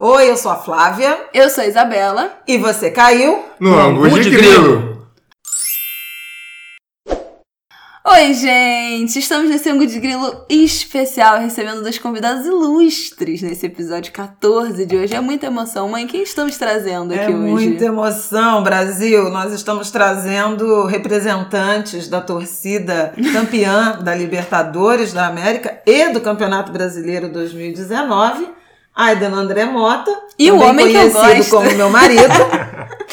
Oi, eu sou a Flávia. Eu sou a Isabela. E você caiu no ângulo de grilo. Oi, gente! Estamos nesse ângulo de grilo especial, recebendo dois convidados ilustres nesse episódio 14 de hoje. É muita emoção. Mãe, quem estamos trazendo aqui é hoje? É muita emoção, Brasil. Nós estamos trazendo representantes da torcida campeã da Libertadores da América e do Campeonato Brasileiro 2019 Aidan André Mota. E o homem que eu gosto. como meu marido.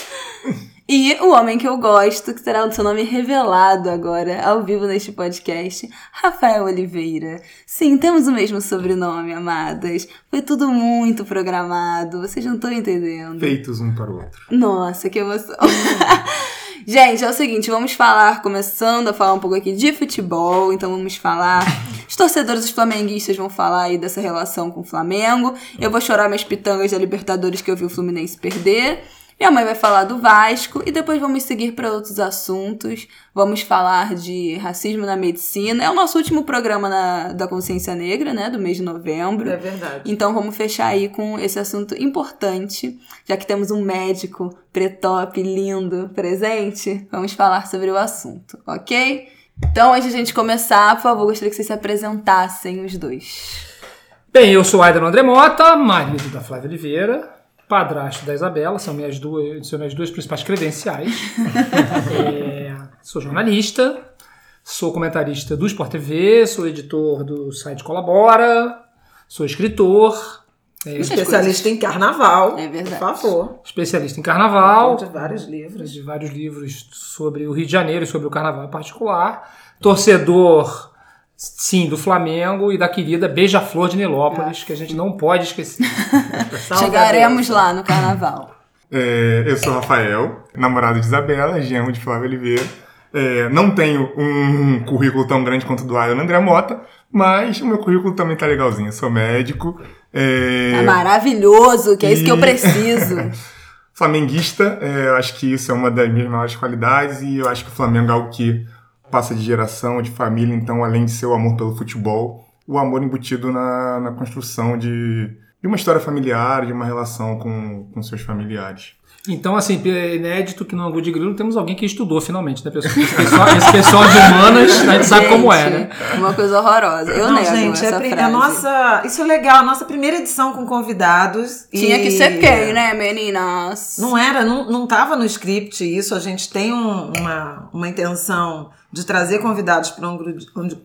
e o homem que eu gosto, que terá o seu nome revelado agora, ao vivo neste podcast, Rafael Oliveira. Sim, temos o mesmo sobrenome, amadas. Foi tudo muito programado, vocês não estão entendendo. Feitos um para o outro. Nossa, que emoção. Gente, é o seguinte, vamos falar, começando a falar um pouco aqui de futebol, então vamos falar. Os torcedores os flamenguistas vão falar aí dessa relação com o Flamengo. Eu vou chorar minhas pitangas da Libertadores que eu vi o Fluminense perder. Minha mãe vai falar do Vasco e depois vamos seguir para outros assuntos. Vamos falar de racismo na medicina. É o nosso último programa na, da consciência negra, né? Do mês de novembro. É verdade. Então vamos fechar aí com esse assunto importante, já que temos um médico pretop lindo presente. Vamos falar sobre o assunto, ok? Então, antes de a gente começar, por favor, gostaria que vocês se apresentassem os dois. Bem, eu sou Aidan André Mota, marido da Flávia Oliveira padrasto da Isabela, são minhas duas, são minhas duas principais credenciais. é, sou jornalista, sou comentarista do Sport TV, sou editor do site Colabora, sou escritor. É, especialista em carnaval. É verdade. Por favor. Especialista em carnaval. De vários livros. De vários livros sobre o Rio de Janeiro e sobre o carnaval em particular. Torcedor Sim, do Flamengo e da querida Beija-Flor de Nilópolis, que a gente não pode esquecer. Chegaremos lá no carnaval. É, eu sou Rafael, namorado de Isabela, genro de Flávio Oliveira. É, não tenho um currículo tão grande quanto o do Alan André Mota, mas o meu currículo também tá legalzinho. Eu sou médico. É... Tá maravilhoso, que é e... isso que eu preciso. Flamenguista, é, eu acho que isso é uma das minhas maiores qualidades e eu acho que o Flamengo é algo que passa de geração, de família, então além de ser o amor pelo futebol, o amor embutido na, na construção de, de uma história familiar, de uma relação com, com seus familiares. Então, assim, é inédito que no Angu de Grilo temos alguém que estudou finalmente, né, pessoal? Esse pessoal, esse pessoal de humanas, a gente sabe como é, né? Uma coisa horrorosa. Eu não, nego gente, essa é frase. a nossa. Isso é legal, a nossa primeira edição com convidados. Tinha e... que ser quem, né, meninas? Não era, não, não tava no script isso. A gente tem um, uma, uma intenção de trazer convidados para o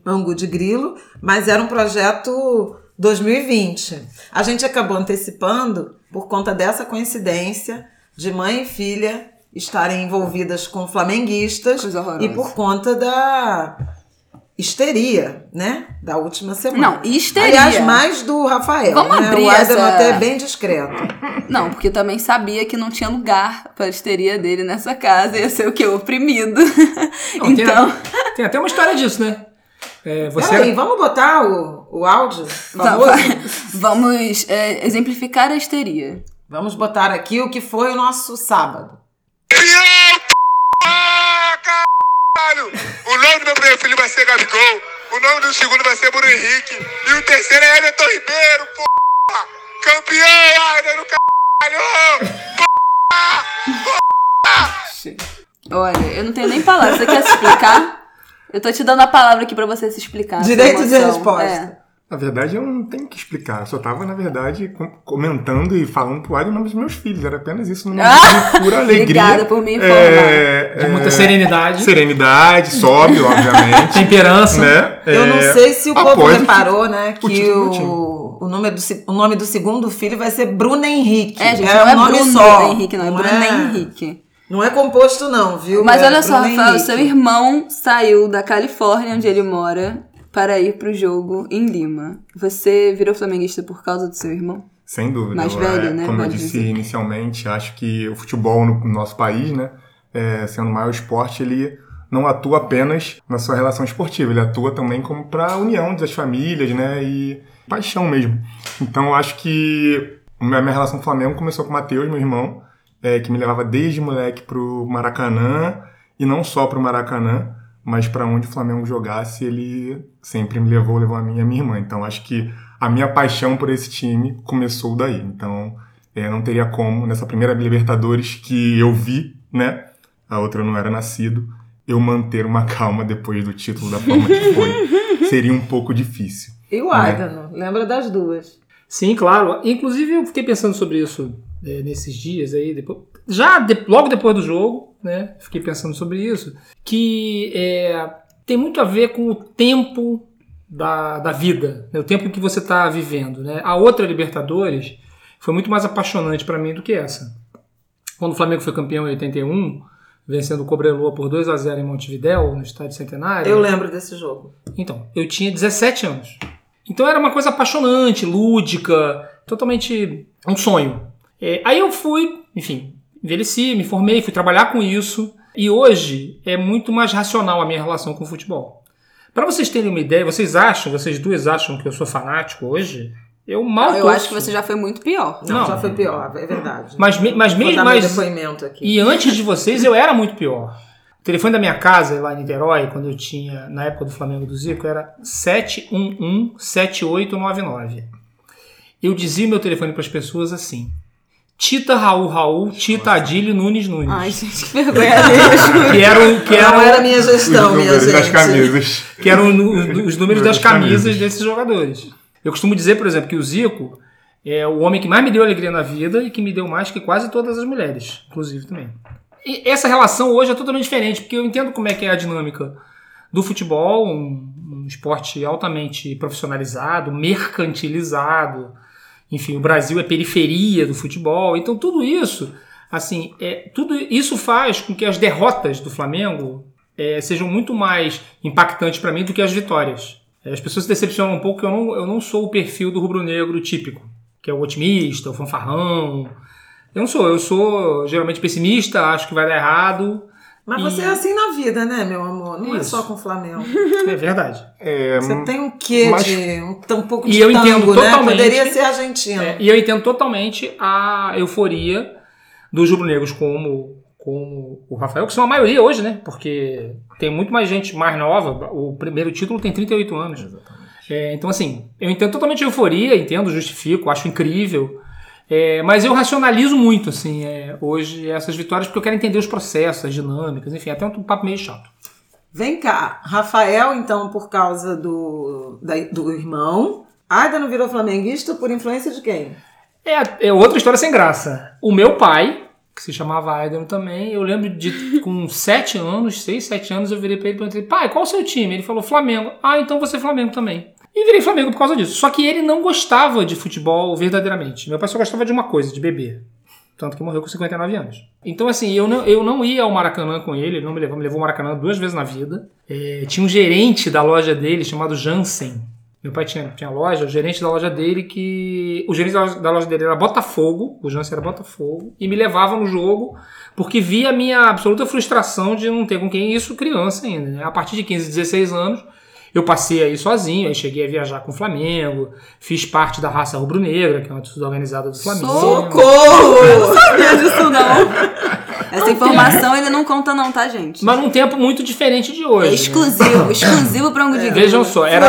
Angu de Grilo, mas era um projeto 2020. A gente acabou antecipando por conta dessa coincidência de mãe e filha estarem envolvidas com flamenguistas e por conta da histeria, né? Da última semana. Não, histeria. Aliás, mais do Rafael. Vamos né? abrir o essa... até bem discreto. Não, porque também sabia que não tinha lugar para histeria dele nessa casa, ia ser o que? Oprimido. Não, então... Tem, tem, até uma história disso, né? É, você... Peraí, vamos botar o, o áudio famoso? Vamos é, exemplificar a histeria. Vamos botar aqui o que foi o nosso sábado. caralho! O nome do meu primeiro filho vai ser Gabigol, o nome do segundo vai ser Bruno Henrique, e o terceiro é Everton Ribeiro, porra! Campeão, Aidan do caralho! Porra! Olha, eu não tenho nem palavras. Você quer se explicar? Eu tô te dando a palavra aqui pra você se explicar. Direito de resposta. É. Na verdade, eu não tenho que explicar. Eu só tava, na verdade, comentando e falando pro Ari o nome dos meus filhos. Era apenas isso, numa ah, pura alegria. Obrigada por me informar. É, de muita serenidade. Serenidade, sobe, obviamente. Temperança. Né? Eu não é, sei se o povo reparou, né, que o, o, nome do, o nome do segundo filho vai ser Bruno Henrique. É, gente, é não é nome Bruno só. Henrique, não, é Bruno é, Henrique. Não é composto, não, viu? Mas é olha só, Rafael, seu irmão saiu da Califórnia, onde ele mora, para ir para o jogo em Lima. Você virou flamenguista por causa do seu irmão? Sem dúvida. Mais velho, é, né? Como eu disse dizer. inicialmente, acho que o futebol no nosso país, né, é, sendo o maior esporte, ele não atua apenas na sua relação esportiva, ele atua também como para a união das famílias, né, e paixão mesmo. Então, eu acho que a minha relação com o Flamengo começou com o Matheus, meu irmão, é, que me levava desde moleque pro Maracanã, e não só pro Maracanã, mas para onde o Flamengo jogasse, ele sempre me levou, levou a mim e a minha irmã. Então acho que a minha paixão por esse time começou daí. Então é, não teria como, nessa primeira Libertadores que eu vi, né? A outra eu não era nascido, eu manter uma calma depois do título da forma que foi. Seria um pouco difícil. E o Aidano, lembra das duas. Sim, claro. Inclusive, eu fiquei pensando sobre isso é, nesses dias aí, depois, já de- logo depois do jogo, né? Fiquei pensando sobre isso, que é, tem muito a ver com o tempo da, da vida, né, o tempo em que você está vivendo. Né? A outra Libertadores foi muito mais apaixonante para mim do que essa. Quando o Flamengo foi campeão em 81, vencendo o Cobreloa por 2 a 0 em Montevidéu, no Estádio Centenário. Eu lembro desse jogo. Então, eu tinha 17 anos. Então era uma coisa apaixonante, lúdica, totalmente um sonho. É, aí eu fui, enfim, envelheci, me formei, fui trabalhar com isso. E hoje é muito mais racional a minha relação com o futebol. Para vocês terem uma ideia, vocês acham, vocês duas acham que eu sou fanático hoje? Eu mal Eu torço. acho que você já foi muito pior. Não, Não. já foi pior, é verdade. Mas, me- mas mesmo mas, depoimento aqui. E antes de vocês, eu era muito pior. O telefone da minha casa, lá em Niterói, quando eu tinha, na época do Flamengo do Zico, era 711-7899. Eu dizia o meu telefone para as pessoas assim: Tita Raul Raul, Tita Adílio Nunes Nunes. Ai, gente, que vergonha que eram, que Não eram, era minha gestão, Os minha gente. das camisas. que eram os números das Das camisas. camisas desses jogadores. Eu costumo dizer, por exemplo, que o Zico é o homem que mais me deu alegria na vida e que me deu mais que quase todas as mulheres, inclusive também. E essa relação hoje é totalmente diferente, porque eu entendo como é que é a dinâmica do futebol, um, um esporte altamente profissionalizado, mercantilizado. Enfim, o Brasil é periferia do futebol, então tudo isso, assim, é, tudo isso faz com que as derrotas do Flamengo é, sejam muito mais impactantes para mim do que as vitórias. É, As pessoas se decepcionam um pouco que eu não, eu não sou o perfil do rubro-negro típico, que é o otimista, o fanfarrão. Eu não sou, eu sou geralmente pessimista, acho que vai dar errado. Mas E- você é assim na vida, né, meu amor? Não é Isso. só com o Flamengo. É verdade. É, Você tem um quê Mas- de. Um, um pouco E de eu tango, entendo né? totalmente- Poderia ser argentino. É, e eu entendo totalmente a euforia dos rubro-negros como, como o Rafael, que são a maioria hoje, né? Porque tem muito mais gente mais nova. O primeiro título tem 38 anos. É, então, assim, eu entendo totalmente a euforia, entendo, justifico, acho incrível. É, mas eu racionalizo muito, assim, é, hoje essas vitórias, porque eu quero entender os processos, as dinâmicas, enfim, até um papo meio chato. Vem cá, Rafael, então, por causa do, da- do irmão. Ainda não virou flamenguista por influência de quem? É, é outra história sem graça. O meu pai, que se chamava Aiden também, eu lembro de com 7 anos, 6, 7 anos, eu virei pra ele e perguntei, pai, qual o seu time? Ele falou Flamengo. Ah, então você é Flamengo também. E virei Flamengo por causa disso. Só que ele não gostava de futebol verdadeiramente. Meu pai só gostava de uma coisa, de beber. Tanto que morreu com 59 anos. Então, assim, eu não, eu não ia ao Maracanã com ele, ele não me levou, me levou ao Maracanã duas vezes na vida. É, tinha um gerente da loja dele chamado Jansen. Meu pai tinha, tinha loja, o gerente da loja dele que. O gerente da loja, da loja dele era Botafogo, o Jansen era Botafogo, e me levava no jogo porque via a minha absoluta frustração de não ter com quem isso criança ainda. Né? A partir de 15, 16 anos, eu passei aí sozinho, aí cheguei a viajar com o Flamengo, fiz parte da raça rubro-negra, que é uma torcida organizada do Flamengo. Socorro! Não sabia disso, não. Essa informação ele não conta, não, tá, gente? Mas num tempo muito diferente de hoje. É né? exclusivo, exclusivo pra um de Vejam só, Era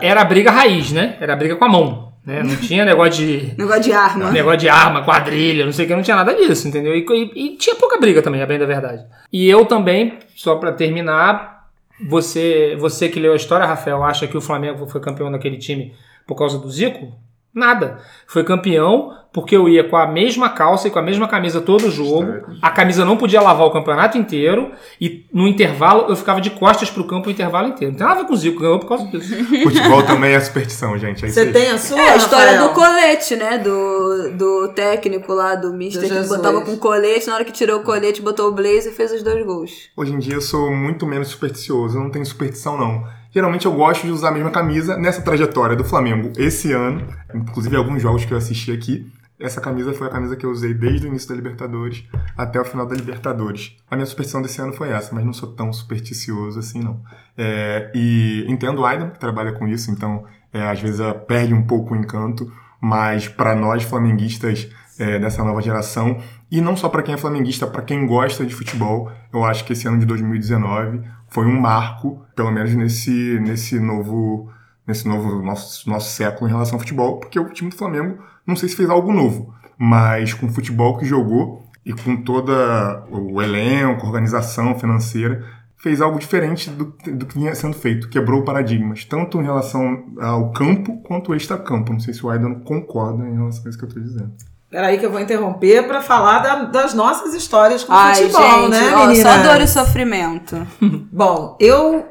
era, a briga raiz, né? Era a briga com a mão. Né? Não tinha negócio de. Negócio de arma. Negócio de arma, quadrilha, não sei o que, não tinha nada disso, entendeu? E, e- e tinha pouca briga também, a bem da verdade. E eu também, só pra terminar, você, você que leu a história, Rafael, acha que o Flamengo foi campeão daquele time por causa do Zico? Nada. Foi campeão porque eu ia com a mesma calça e com a mesma camisa todo jogo. A camisa não podia lavar o campeonato inteiro. E no intervalo eu ficava de costas pro campo o intervalo inteiro. Não tem nada a ver com o Zico, ganhou por causa disso. Futebol também é superstição, gente. É Você tem a sua? É a história Rafael? do colete, né? Do, do técnico lá, do Mister, Do que Jesus. botava com colete, na hora que tirou o colete, botou o blazer e fez os dois gols. Hoje em dia eu sou muito menos supersticioso, eu não tenho superstição não. Geralmente eu gosto de usar a mesma camisa nessa trajetória do Flamengo esse ano, inclusive alguns jogos que eu assisti aqui. Essa camisa foi a camisa que eu usei desde o início da Libertadores até o final da Libertadores. A minha superstição desse ano foi essa, mas não sou tão supersticioso assim não. É, e entendo o Aidan, que trabalha com isso, então é, às vezes perde um pouco o encanto, mas para nós flamenguistas é, dessa nova geração, e não só para quem é flamenguista, para quem gosta de futebol, eu acho que esse ano de 2019 foi um marco, pelo menos nesse, nesse novo nesse novo nosso, nosso século em relação ao futebol, porque o time do Flamengo não sei se fez algo novo, mas com o futebol que jogou e com toda o elenco, organização financeira, fez algo diferente do, do que vinha sendo feito, quebrou paradigmas, tanto em relação ao campo quanto extra-campo. Não sei se o Aidan concorda em relação a isso que eu estou dizendo. Peraí que eu vou interromper para falar da- das nossas histórias com Ai, futebol, gente, né, ó, só dor e sofrimento. Bom, eu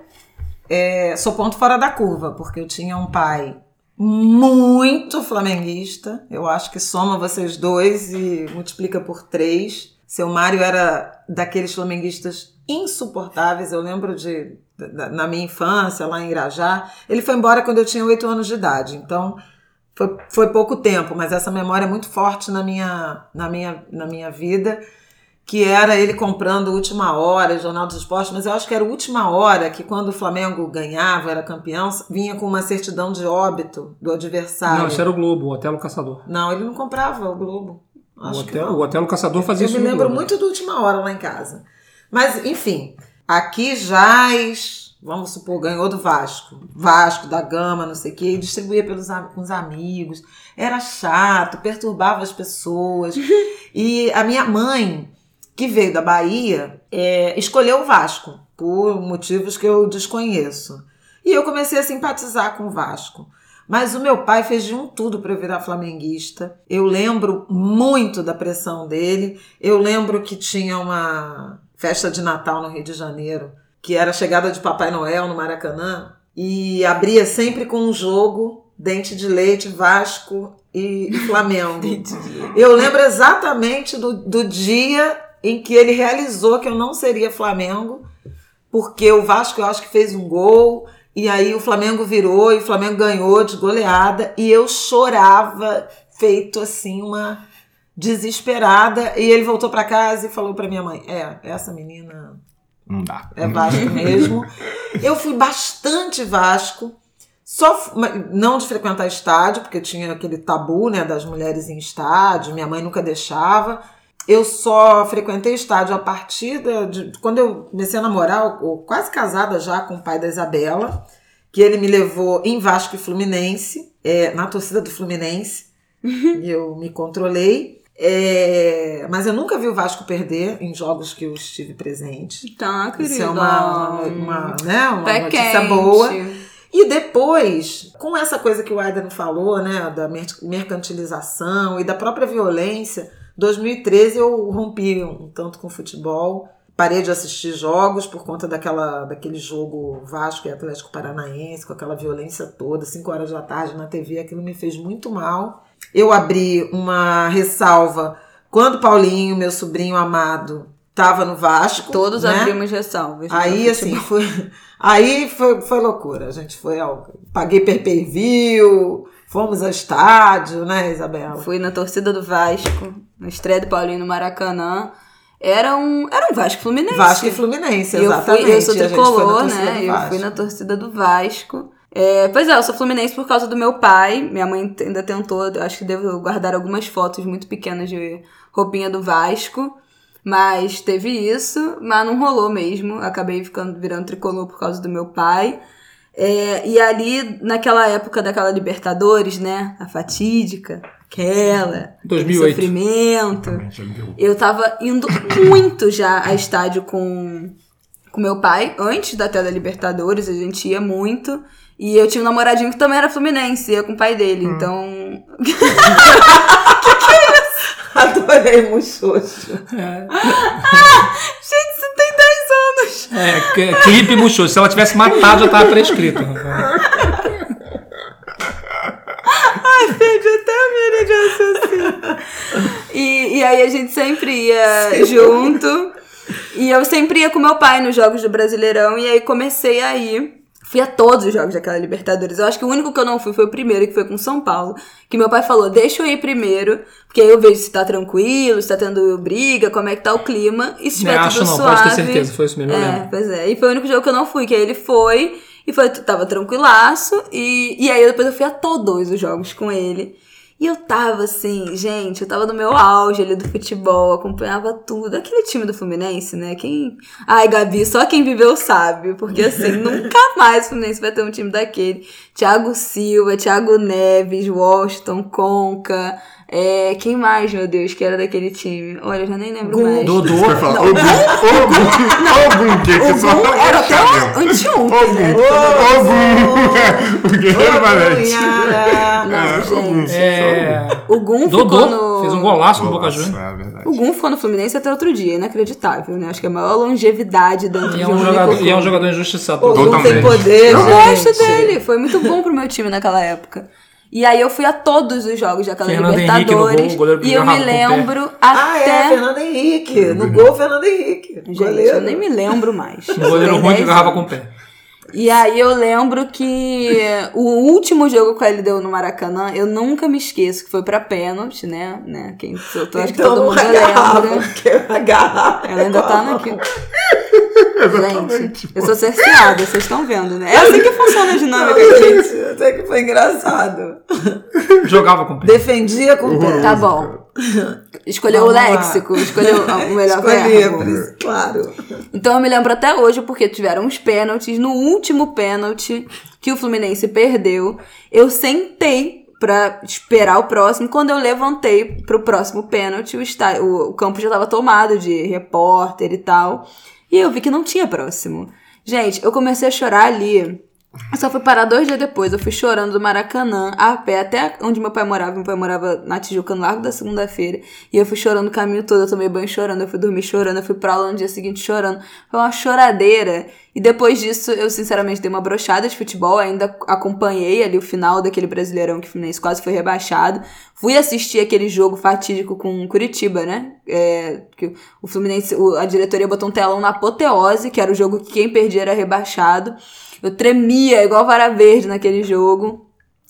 é, sou ponto fora da curva, porque eu tinha um pai muito flamenguista. Eu acho que soma vocês dois e multiplica por três. Seu Mário era daqueles flamenguistas insuportáveis. Eu lembro de, na minha infância, lá em Irajá. Ele foi embora quando eu tinha oito anos de idade. Então, foi, foi pouco tempo, mas essa memória é muito forte na minha, na minha, na minha vida que era ele comprando Última Hora, Jornal dos Esportes, mas eu acho que era Última Hora, que quando o Flamengo ganhava, era campeão, vinha com uma certidão de óbito do adversário. Não, isso era o Globo, o Otelo Caçador. Não, ele não comprava o Globo. O Acho Otelo, não. o Otelo Caçador fazia Eu isso me no lembro Globo. muito do Última Hora lá em casa. Mas, enfim, aqui Jaz, vamos supor, ganhou do Vasco. Vasco, da Gama, não sei o quê, e distribuía pelos, com os amigos. Era chato, perturbava as pessoas. e a minha mãe, que veio da Bahia, é, escolheu o Vasco, por motivos que eu desconheço. E eu comecei a simpatizar com o Vasco. Mas o meu pai fez de um tudo para eu virar flamenguista. Eu lembro muito da pressão dele. Eu lembro que tinha uma festa de Natal no Rio de Janeiro, que era a chegada de Papai Noel no Maracanã, e abria sempre com um jogo, Dente de Leite, Vasco e, Flamengo. Eu lembro exatamente do, do dia em que ele realizou que eu não seria Flamengo, porque o Vasco eu acho que fez um gol, e aí o Flamengo virou e o Flamengo ganhou de goleada, e eu chorava, feito assim, uma desesperada. E ele voltou para casa e falou para minha mãe: É, essa menina Não dá. é Vasco mesmo. Eu fui bastante Vasco. Só não de frequentar estádio, porque tinha aquele tabu, né, das mulheres em estádio, minha mãe nunca deixava. Eu só frequentei estádio a partir da- de, quando eu comecei a namorar, ou quase casada já com o pai da Isabela, que ele me levou em Vasco e Fluminense, é, na torcida do Fluminense, e eu me controlei. É, mas eu nunca vi o Vasco perder em jogos que eu estive presente. Tá, querida. Isso é uma, uma, né, uma Pé notícia quente. boa. E depois, com essa coisa que o Aidan falou, né, da mer- mercantilização e da própria violência, 2013 eu rompi um tanto com o futebol, parei de assistir jogos por conta daquela, daquele jogo Vasco e Atlético Paranaense, com aquela violência toda, 5 horas da tarde na TV, aquilo me fez muito mal. Eu abri uma ressalva quando Paulinho, meu sobrinho amado, estava no Vasco. Todos né? abrimos ressalvas. Aí, assim, foi, aí foi, foi loucura. A gente foi ao. Paguei per per view, fomos ao estádio, né, Isabela? Fui na torcida do Vasco, na estreia do Paulinho no Maracanã. Era um, era um Vasco Fluminense. Vasco e Fluminense, E eu, exatamente. fui, eu sou tricolor, né? Eu fui na torcida do Vasco. É, pois é, eu sou fluminense por causa do meu pai. Minha mãe ainda tentou, eu acho que devo guardar algumas fotos muito pequenas de roupinha do Vasco. Mas teve isso, mas não rolou mesmo. Acabei ficando virando tricolor por causa do meu pai. É, e ali, naquela época daquela Libertadores, né? A fatídica, aquela. aquele 2008. Sofrimento. Eu tava indo muito já a estádio com com meu pai, antes da tela Libertadores, a gente ia muito. E eu tinha um namoradinho que também era fluminense, ia com o pai dele. Então. Adorei Muxoxo. Gente, você tem 10 anos! É, clipe murchou. Se ela tivesse matado, já tava prescrito. Perdi até a minha de raciocínio. E, e aí a gente sempre ia junto. E eu sempre ia com meu pai nos jogos do Brasileirão. E aí comecei a ir. Fui a todos os jogos daquela Libertadores. Eu acho que o único que eu não fui foi o primeiro, que foi com São Paulo. Que meu pai falou, deixa eu ir primeiro, porque aí eu vejo se tá tranquilo, se tá tendo briga, como é que tá o clima. E se tiver Não, tudo acho não, suave... pode ter certeza, foi isso mesmo, É, lembro. pois é. E foi o único jogo que eu não fui, que aí ele foi e foi, tava tranquilaço. E, e aí depois eu fui a todos os jogos com ele. E eu tava assim, gente, eu tava no meu auge ali do futebol, acompanhava tudo. Aquele time do Fluminense, né? Quem. Ai, Gabi, só quem viveu sabe. Porque assim, nunca mais o Fluminense vai ter um time daquele. Thiago Silva, Thiago Neves, Washington, Conca. É, quem mais, meu Deus, que era daquele time? Olha, eu já nem lembro mais. Dodô. Você vai falar, Ogum, Ogum, Ogum, que que só Ogum era é até anteontem, né? Ogum, o Guerreiro Valente. Não, gente. É. O Gun ficou Dodô no... fez um golaço no Boca Nossa, Juniors. é verdade. O Gun ficou no Fluminense até outro dia, inacreditável, né? Acho que é a maior longevidade dentro E é de um um jogador, e é um jogador injustiçado. Ogum Totalmente. tem poder, Eu gosto dele, foi muito bom pro meu time naquela época. E aí eu fui a todos os jogos daquela Fernando Henrique no Libertadores. gol, o e eu me o lembro Ah, até. é, Fernando Henrique. No gol, Fernando Henrique. Gente, Goleiro. eu nem me lembro mais. Um goleiro ruim que 10 agarrava com o pé. E aí eu lembro que o último jogo que ele deu no Maracanã, eu nunca me esqueço, que foi pra pênalti, né? né? Quem soltou, acho que todo mundo agarrava, lembra. agarrava. Ela ainda tá naquilo. Gente, eu sou cerceada, vocês estão vendo, né? É assim que funciona a dinâmica. Gente, até que foi engraçado. Jogava com o pé. Defendia com o pé. Tá bom. Escolheu o Vamos lá. léxico, escolheu o melhor Escolhi, verbo. Claro. Então eu me lembro até hoje porque tiveram os pênaltis. No último pênalti que o Fluminense perdeu, eu sentei pra esperar o próximo. Quando eu levantei pro próximo pênalti, o, está- o- o campo já tava tomado de repórter e tal. E eu vi que não tinha próximo. Gente, eu comecei a chorar ali. Eu só fui parar dois dias depois. Eu fui chorando do Maracanã, a pé, até onde meu pai morava. Meu pai morava na Tijuca, no Largo da Segunda-feira. E eu fui chorando o caminho todo. Eu tomei banho chorando, eu fui dormir chorando, eu fui pra aula no dia seguinte chorando. Foi uma choradeira. E depois disso, eu sinceramente dei uma brochada de futebol. Ainda acompanhei ali o final daquele Brasileirão que o Fluminense quase foi rebaixado. Fui assistir aquele jogo fatídico com Curitiba, né? É, que o Fluminense, a diretoria botou um telão na apoteose, que era o jogo que quem perdia era rebaixado. Eu tremia igual vara verde naquele jogo.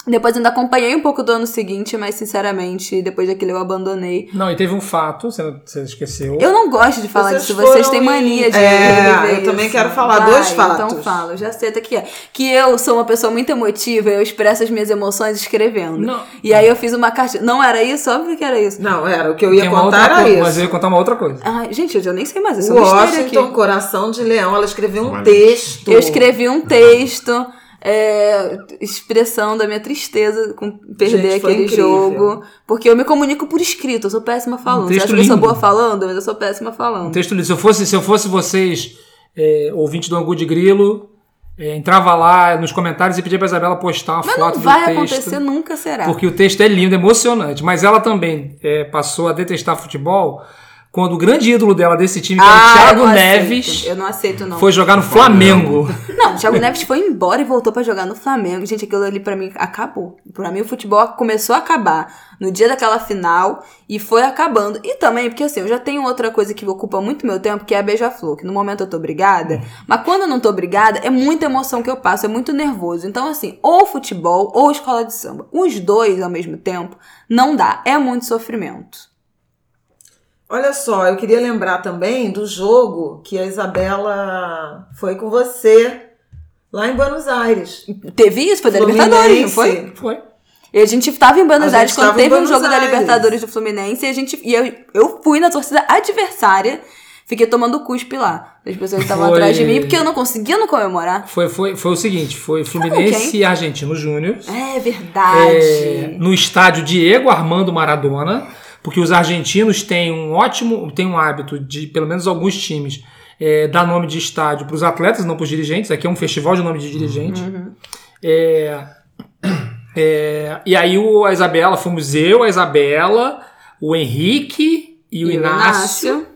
Depois ainda acompanhei um pouco do ano seguinte, mas sinceramente, depois daquele eu abandonei. Não, e teve um fato, você, você esqueceu. Eu não gosto de falar Vocês disso, vocês têm mania de É, eu também isso. quero falar Vai, dois fatos. Então fala, já sei até que é. Que eu sou uma pessoa muito emotiva, eu expresso as minhas emoções escrevendo. Não. E aí eu fiz uma carta. Não era isso? Óbvio que era isso. Não, era. O que eu ia contar outra era coisa, isso. Mas eu ia contar uma outra coisa. Ai, gente, eu já nem sei mais, eu sou Washington, aqui. Coração de Leão, ela escreveu um Valente. texto. Eu escrevi um texto. É, expressão da minha tristeza com perder Gente, aquele incrível. jogo. Porque eu me comunico por escrito, eu sou péssima falando. Você texto acha que eu sou lindo. boa falando? Mas eu sou péssima Um falando. texto lindo. Se eu fosse, se eu fosse vocês, é, ouvintes do Angu de Grilo, é, entrava lá nos comentários e pedia pra Isabela postar uma Mas foto não vai do texto. acontecer, nunca será. Porque o texto é lindo, emocionante. Mas ela também é, passou a detestar futebol quando o grande ídolo dela desse time, que era o Ah, eu Thiago não Neves, aceito. Eu não aceito, não. foi jogar no Flamengo. Não, o Thiago Neves foi embora e voltou pra jogar no Flamengo. Gente, aquilo ali pra mim acabou. Pra mim o futebol começou a acabar no dia daquela final e foi acabando. E também, porque assim, eu já tenho outra coisa que ocupa muito meu tempo, que é a beija-flor. Que no momento eu tô brigada, mas quando eu não tô brigada, é muita emoção que eu passo, é muito nervoso. Então, assim, ou futebol ou escola de samba. Os dois ao mesmo tempo não dá. É muito sofrimento. Olha só, eu queria lembrar também do jogo que a Isabela foi com você lá em Buenos Aires. Teve isso? Foi da Libertadores, não foi? Fluminense. Foi. E a gente tava em Buenos A Aires quando teve um jogo da Aires. Libertadores do Fluminense e a gente e eu, eu fui na torcida adversária, fiquei tomando cuspe lá. As pessoas estavam Foi- atrás de mim porque eu não conseguia não comemorar. Foi, foi, foi o seguinte: foi Fluminense e Argentino Júnior. É verdade. é, no estádio Diego Armando Maradona, porque os argentinos têm um ótimo, têm um hábito de, pelo menos alguns times, é, dar nome de estádio para os atletas, não para os dirigentes. Aqui é um festival de nome de dirigente. É, é, e aí o, a Isabela, fomos eu, a Isabela, o Henrique e o E o Inácio.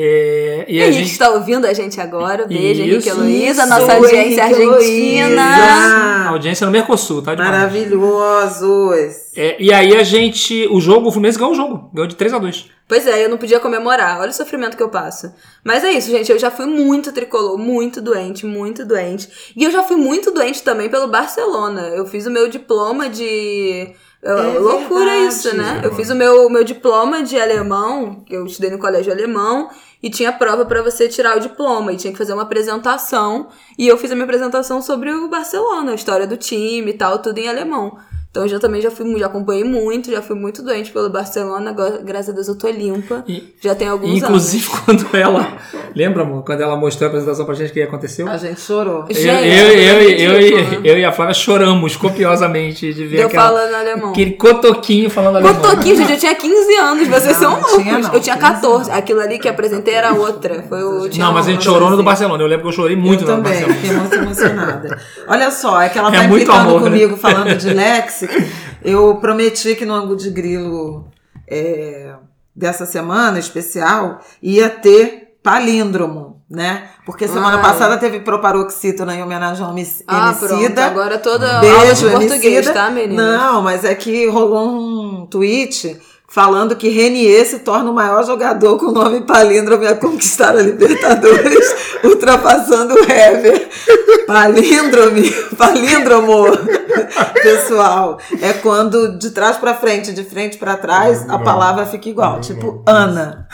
É, e a Henrique gente está ouvindo a gente agora. Beijo, Henrique Isso, e Heloísa, isso, nossa audiência Henrique e argentina. a audiência no Mercosul, tá demais. Maravilhosos. É, e aí a gente, o jogo, o Fluminense ganhou o jogo, ganhou de 3 a 2 Pois é, eu não podia comemorar. Olha o sofrimento que eu passo. Mas é isso, gente. Eu já fui muito tricolor, muito doente, muito doente. E eu já fui muito doente também pelo Barcelona. Eu fiz o meu diploma de. É loucura verdade. isso, né? Eu fiz o meu, meu diploma de alemão, que eu estudei no colégio alemão, e tinha prova pra você tirar o diploma, e tinha que fazer uma apresentação. E eu fiz a minha apresentação sobre o Barcelona, a história do time e tal, tudo em alemão. Então eu já também já fui, já acompanhei muito, já fui muito doente pelo Barcelona, agora, graças a Deus eu tô limpa. E- Já tem alguns inclusive, quando ela Lembra, amor, quando ela mostrou a apresentação pra gente, o que aconteceu? A gente chorou. Eu, Gente, eu, eu, eu, eu, eu e a Flávia choramos copiosamente de ver Deu aquela, falando alemão. aquele cotoquinho falando alemão. Cotoquinho, gente, eu tinha 15 anos, vocês Não, são não loucos. tinha, não. eu tinha 15 14. Aquilo ali que apresentei era outra. Foi o. tinha Não, mas a gente chorou no do Barcelona. Eu lembro que eu chorei muito eu no também, Barcelona. fiquei muito emocionada. Olha só, é que ela É tá muito implicando amor, né? comigo falando de Eu prometi que no ângulo de grilo é, dessa semana especial ia ter palíndromo, né? Porque semana Ai. passada teve proparoxítona em homenagem ao MC Ah, pronto. Agora toda aula de Beijo, português, tá, menina? Não, mas é que rolou um tweet falando que Renier se torna o maior jogador com o nome palíndromo a conquistar a Libertadores, ultrapassando o Hever. Palíndrome, palíndromo, pessoal, é quando de trás pra frente, de frente pra trás, a palavra fica igual, tipo Ana,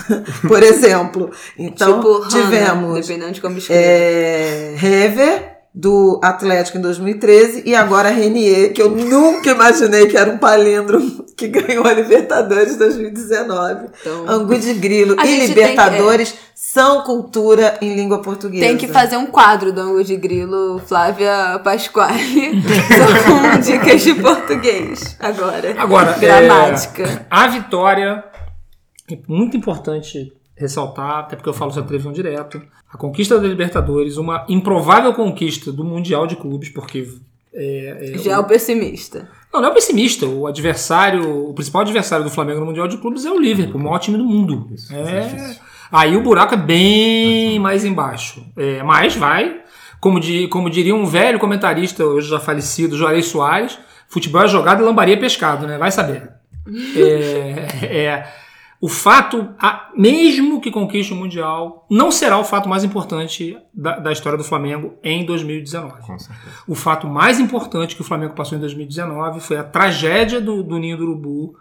por exemplo. Então, tipo, Hannah, tivemos Dependendo de como escreve. é, Hever, do Atlético em 2013, e agora Renier, que eu nunca imaginei que era um palíndromo que ganhou a Libertadores 2019. Então- Angu de Grilo e Libertadores são cultura em língua portuguesa. Tem que fazer um quadro do ângulo de grilo Flávia Pasquale com dicas de português agora. Agora, gramática. é, a vitória, é muito importante ressaltar, até porque eu falo isso na televisão direto, a conquista da Libertadores, uma improvável conquista do Mundial de Clubes, porque é, é, Já é o pessimista. Não, não é pessimista. O adversário, o principal adversário do Flamengo no Mundial de Clubes é o Liverpool, o maior time do mundo. É... Aí o buraco é bem mais embaixo. É, mas vai, como, di- como diria um velho comentarista, hoje já falecido, Juarez Soares, futebol é jogado e lambaria é pescado, né? Vai saber. É, é, o fato, a- mesmo que conquiste o Mundial, não será o fato mais importante da, da história do Flamengo em 2019. Com certeza. O fato mais importante que o Flamengo passou em 2019 foi a tragédia do, do Ninho do Urubu,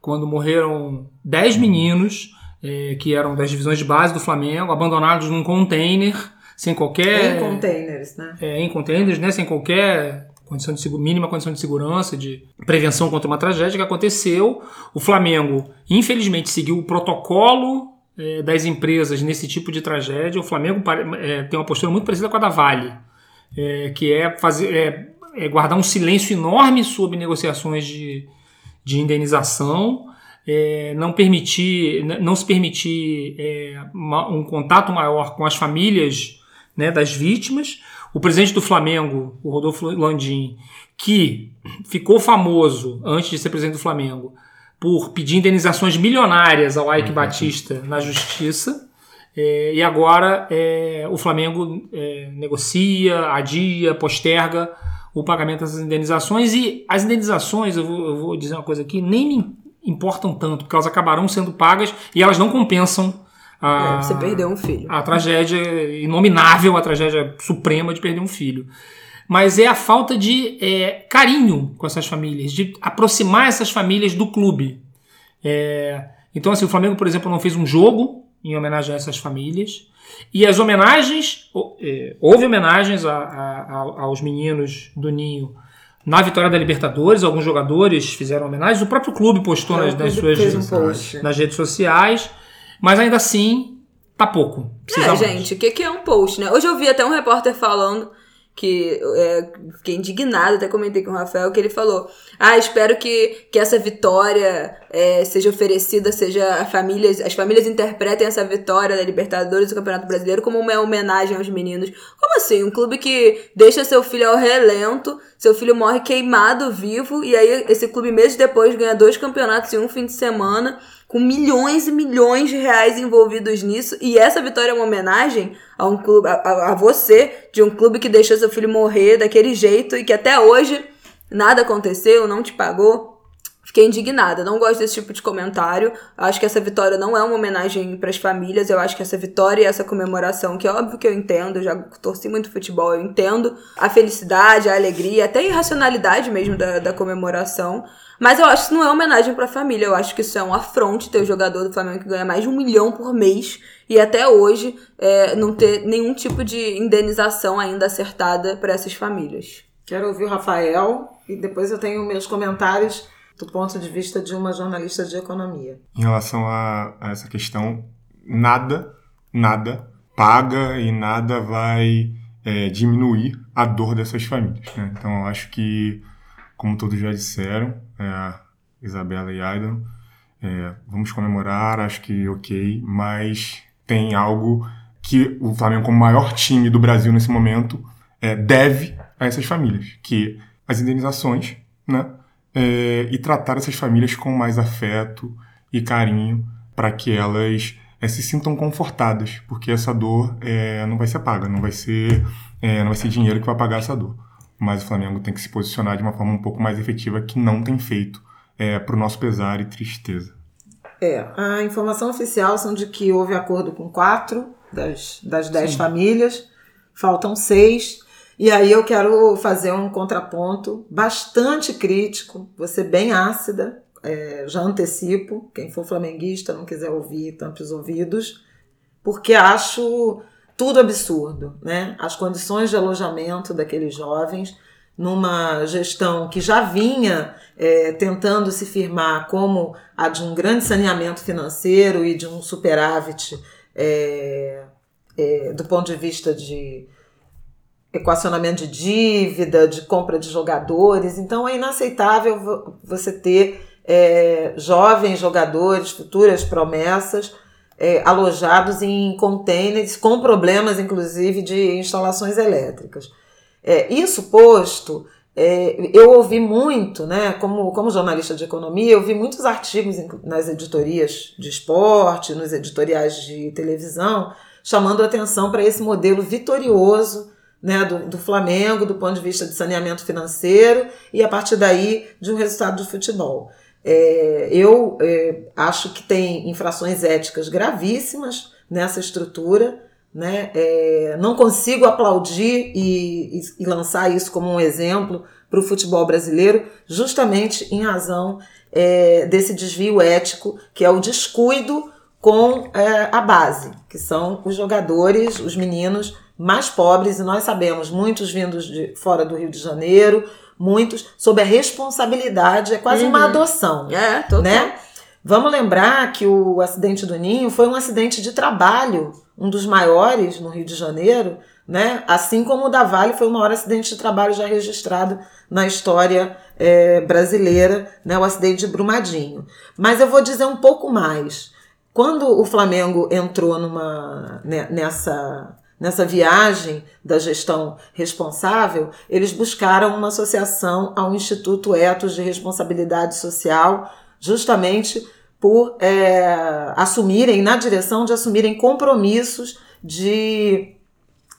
quando morreram 10 meninos eh, que eram das divisões de base do Flamengo, abandonados num container, sem qualquer. Em containers, né? é, em containers, né, sem qualquer condição de, mínima condição de segurança, de prevenção contra uma tragédia que aconteceu. O Flamengo, infelizmente, seguiu o protocolo eh, das empresas nesse tipo de tragédia. O Flamengo eh, tem uma postura muito parecida com a da Vale, eh, que é, fazer, é, é guardar um silêncio enorme sobre negociações de, de indenização. é, não permitir, não se permitir é, ma- um contato maior com as famílias né, das vítimas. O presidente do Flamengo, o Rodolfo Landim, que ficou famoso antes de ser presidente do Flamengo por pedir indenizações milionárias ao Ike Batista na justiça. É, e agora é, o Flamengo é, negocia, adia, posterga o pagamento dessas indenizações. E as indenizações, eu vou, eu vou dizer uma coisa aqui, nem me importam tanto, porque elas acabarão sendo pagas e elas não compensam a, É, você perdeu um filho. a tragédia inominável, a tragédia suprema de perder um filho. Mas é a falta de é, carinho com essas famílias, de aproximar essas famílias do clube. É, então, assim, o Flamengo, por exemplo, não fez um jogo em homenagem a essas famílias. E as homenagens, ho- é, houve homenagens a- a- aos meninos do Ninho na vitória da Libertadores. Alguns jogadores fizeram homenagens. O próprio clube postou nas, O nas clube suas um nas redes sociais. Mas ainda assim, tá pouco. Precisa É, mais. gente, o que, que é um post, né? Hoje eu vi até um repórter falando que é, fiquei indignada, até comentei com o Rafael, que ele falou: Ah, espero que, que essa vitória é, seja oferecida, seja a famílias, as famílias interpretem essa vitória da Libertadores do Campeonato Brasileiro como uma homenagem aos meninos. Como assim? Um clube que deixa seu filho ao relento, seu filho morre queimado vivo, e aí esse clube meses depois ganha dois campeonatos em um fim de semana com milhões e milhões de reais envolvidos nisso. E essa vitória é uma homenagem a um clube, a, a- você, de um clube que deixou seu filho morrer daquele jeito e que até hoje nada aconteceu, não te pagou. Fiquei indignada, não gosto desse tipo de comentário. Acho que essa vitória não é uma homenagem para as famílias. Eu acho que essa vitória e essa comemoração, que é óbvio que eu entendo, eu já torci muito futebol, eu entendo a felicidade, a alegria, até a irracionalidade mesmo da, da comemoração. Mas eu acho que isso não é homenagem pra família. Eu acho que isso é um afronte ter o jogador do Flamengo que ganha mais de um milhão por mês e até hoje é, não ter nenhum tipo de indenização ainda acertada para essas famílias. Quero ouvir o Rafael e depois eu tenho meus comentários do ponto de vista de uma jornalista de economia. Em relação a, a essa questão, nada, nada paga e nada vai é, diminuir a dor dessas famílias. Né? Então, eu acho que, como todos já disseram, é, Isabela e Aidan, é, vamos comemorar, acho que ok, mas tem algo que o Flamengo, como maior time do Brasil nesse momento, é, deve a essas famílias, que as indenizações, né? É, e tratar essas famílias com mais afeto e carinho para que elas é, se sintam confortadas, porque essa dor é, não vai ser paga, não vai ser, é, não vai ser dinheiro que vai pagar essa dor. Mas o Flamengo tem que se posicionar de uma forma um pouco mais efetiva que não tem feito, é, para o nosso pesar e tristeza. É, a informação oficial são de que houve acordo com quatro das, das dez Sim. famílias, faltam seis. E aí eu quero fazer um contraponto bastante crítico, ser bem ácida, é, já antecipo, quem for flamenguista não quiser ouvir, tampe os ouvidos, porque acho tudo absurdo, né? As condições de alojamento daqueles jovens, numa gestão que já vinha é, tentando se firmar como a de um grande saneamento financeiro e de um superávit é, é, do ponto de vista de equacionamento de dívida, de compra de jogadores. Então é inaceitável vo- você ter é, jovens jogadores, futuras promessas, é, alojados em containers com problemas, inclusive, de instalações elétricas. É, isso posto, é, eu ouvi muito, né, como, como jornalista de economia, eu vi muitos artigos nas editorias de esporte, nos editoriais de televisão, chamando atenção para esse modelo vitorioso né, do, do Flamengo, do ponto de vista de saneamento financeiro, e a partir daí de um resultado de futebol. É, eu é, acho que tem infrações éticas gravíssimas nessa estrutura. Né? É, não consigo aplaudir e, e- e lançar isso como um exemplo para o futebol brasileiro, justamente em razão é, desse desvio ético, que é o descuido com é, a base, que são os jogadores, os meninos mais pobres, e nós sabemos, muitos vindos de fora do Rio de Janeiro, muitos sob a responsabilidade, é quase uma Uhum. adoção É, total. né? Vamos lembrar que o acidente do Ninho foi um acidente de trabalho, um dos maiores no Rio de Janeiro, né? Assim como o da Vale foi o maior acidente de trabalho já registrado na história eh, brasileira, né? O acidente de Brumadinho. Mas eu vou dizer um pouco mais. Quando o Flamengo entrou numa né, nessa nessa viagem da gestão responsável, eles buscaram uma associação ao Instituto Etos de Responsabilidade Social, justamente por é, assumirem, na direção de assumirem compromissos de,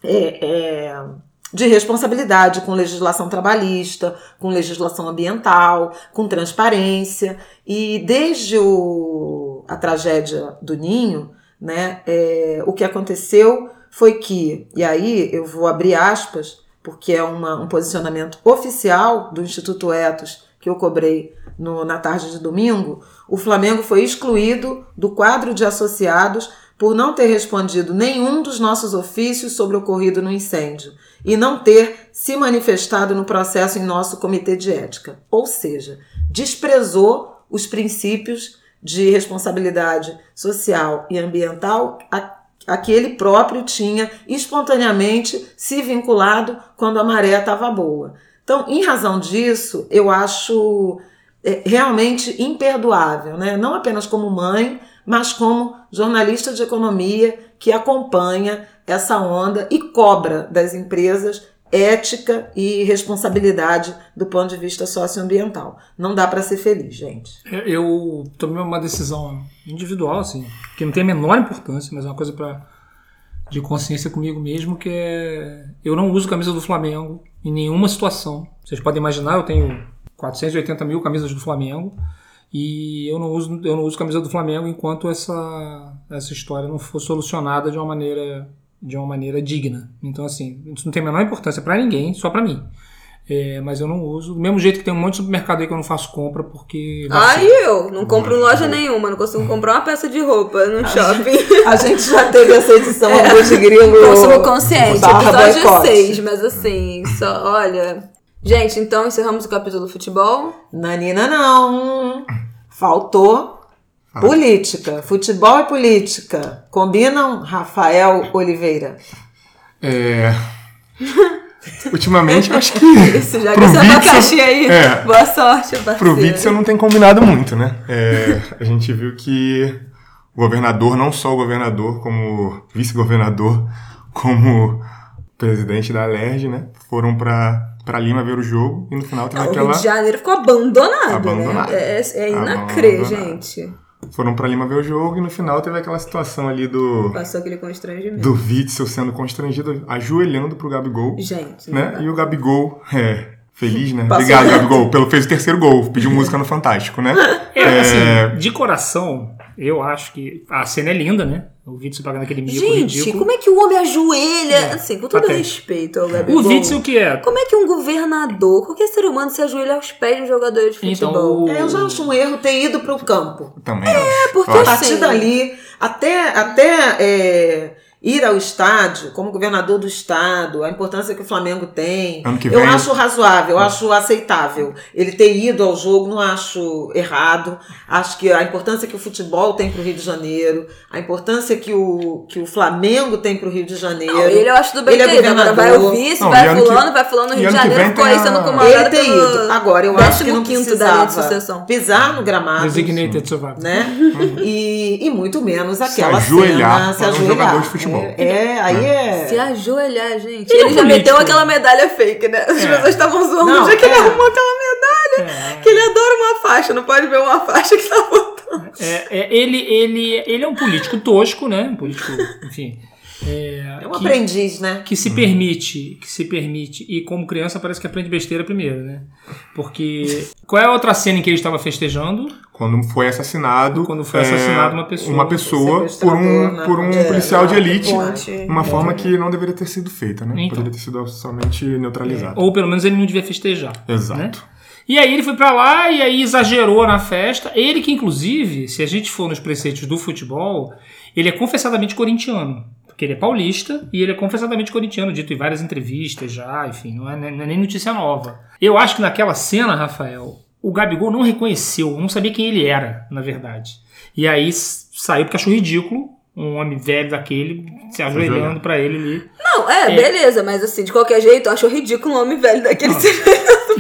é, é, de responsabilidade com legislação trabalhista, com legislação ambiental, com transparência. E desde o, a tragédia do Ninho, né, é, o que aconteceu foi que, e aí eu vou abrir aspas, porque é uma, um posicionamento oficial do Instituto Etos que eu cobrei no, na tarde de domingo, o Flamengo foi excluído do quadro de associados por não ter respondido nenhum dos nossos ofícios sobre o ocorrido no incêndio e não ter se manifestado no processo em nosso comitê de ética. Ou seja, desprezou os princípios de responsabilidade social e ambiental a que ele próprio tinha espontaneamente se vinculado quando a maré estava boa. Então, em razão disso, eu acho é, realmente imperdoável, né? não apenas como mãe, mas como jornalista de economia que acompanha essa onda e cobra das empresas ética e responsabilidade do ponto de vista socioambiental. Não dá para ser feliz, gente. Eu tomei uma decisão individual, assim, que não tem a menor importância, mas é uma coisa pra, de consciência comigo mesmo, que é. Eu não uso camisa do Flamengo em nenhuma situação. Vocês podem imaginar, eu tenho 480 mil camisas do Flamengo. E eu não uso, eu não uso camisa do Flamengo enquanto essa, essa história não for solucionada de uma maneira de uma maneira digna. Então assim, isso não tem a menor importância pra ninguém, só pra mim. É, mas eu não uso. Do mesmo jeito que tem um monte de supermercado aí que eu não faço compra porque. Ai, eu não compro em loja nenhuma, não consigo comprar uma peça de roupa no shopping. A gente já teve essa edição é. de grilo. Consumo consciente, episódio boicote. 6, mas assim, só, olha. Gente, então encerramos o capítulo futebol. Nanina não. Faltou Política. Futebol e política. Combinam, Rafael Oliveira? É. Ultimamente, eu acho que. Isso, já que esse Witzel- abacaxi aí. É. Boa sorte, parceiro. Pro Witzel não tem combinado muito, né? É, a gente viu que o governador, não só o governador, como vice-governador, como presidente da Alerj, né? Foram pra, pra Lima ver o jogo e no final teve Não, o Rio aquela. de Janeiro ficou abandonado, Abandonado. né? É, é Abandonado. gente. Foram pra Lima ver o jogo e no final teve aquela situação ali do. Passou aquele constrangimento. Do Witzel sendo constrangido, ajoelhando pro Gabigol. Gente, não né? E o Gabigol, é, feliz, né? Passou Obrigado. Gabigol, pelo fez o terceiro gol, pediu música no Fantástico, né? É, É, assim, de coração, eu acho que a cena é linda, né? O Witzel pagando aquele mico Gente, ridículo. como é que o homem ajoelha? É, assim, com todo respeito ao Gabigol. O Witzel que é... Como é que um governador, qualquer ser humano, se ajoelha aos pés de um jogador de Então, futebol? o- É, eu já acho um erro ter ido pro campo. também acho. É, porque Eu A acho. assim- partir dali, até, até é, ir ao estádio, como governador do estado, a importância que o Flamengo tem, eu vem- acho razoável, eu acho aceitável. Ele ter ido ao jogo, não acho errado. Acho que a importância que o futebol tem para o Rio de Janeiro, a importância que o, que o Flamengo tem para o Rio de Janeiro. Não, ele eu acho tudo bem Ele é ter ido. Agora vai governador. o vice, Não, vai que- fulano, vai fulano no Rio de Janeiro, ficou tem aí sendo comandado ele ter pelo ido. Agora, eu acho que não 15º da linha de precisava sucessão. pisar no gramado. Designated né? E, e muito menos aquela ajoelhar cena, se para um ajoelhar. jogador de futebol. É, é, aí é. Se ajoelhar, gente. Ele é Ele já político. meteu aquela medalha fake, né? As É. pessoas estavam zoando Não, o dia que ele é. arrumou aquela medalha. Que ele adora uma faixa, não pode ver uma faixa que tá botando. É, é, ele, ele, ele é um político tosco, né? Um político, enfim. É, É um que, aprendiz, né? que se permite, que se permite, e como criança parece que aprende besteira primeiro, né? Porque. Qual é a outra cena em que ele estava festejando? Quando foi assassinado. Quando foi é, assassinado uma pessoa. Uma pessoa por um, na por um ponte- policial de elite. ponte. Uma forma que não deveria ter sido feita, né? Então. Poderia ter sido somente neutralizada. Ou pelo menos ele não devia festejar. Exato. né? E aí ele foi pra lá e aí exagerou na festa. Ele que, inclusive, se a gente for nos preceitos do futebol, ele é confessadamente corintiano. Porque ele é paulista e ele é confessadamente corintiano, dito em várias entrevistas já, enfim, não é, não é nem notícia nova. Eu acho que naquela cena, Rafael, o Gabigol não reconheceu, não sabia quem ele era, na verdade. E aí saiu porque achou ridículo um homem velho daquele se ajoelhando pra ele ali. Não, é, beleza, mas assim, de qualquer jeito, eu acho ridículo um homem velho daquele ser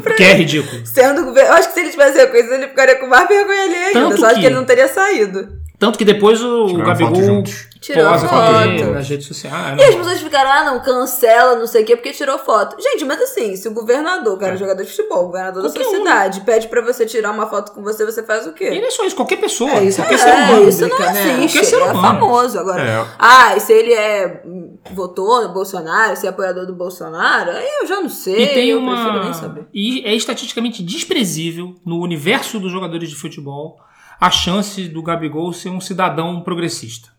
Porque é ridículo. sendo. Eu acho que se ele tivesse reconhecido, ele ficaria com mais vergonha ali ainda. Tanto Só acho que- que ele não teria saído. Tanto que depois o Tiraram Gabigol. Tirou posa foto. nas redes sociais. E as pessoas ficaram, ah, não, cancela, não sei o quê, porque tirou foto. Gente, mas assim, se o governador, que era jogador de futebol, governador da sua Qualquer um. cidade, pede pra você tirar uma foto com você, você faz o E quê? não é só isso, qualquer pessoa. É, isso qualquer é ser humano. isso não né? existe, Qualquer ser ele é humano. famoso. Agora, É. ah, e se ele é votou no Bolsonaro, se é apoiador do Bolsonaro, aí eu já não sei, E tem eu prefiro uma. nem saber. E é estatisticamente desprezível no universo dos jogadores de futebol a chance do Gabigol ser um cidadão progressista.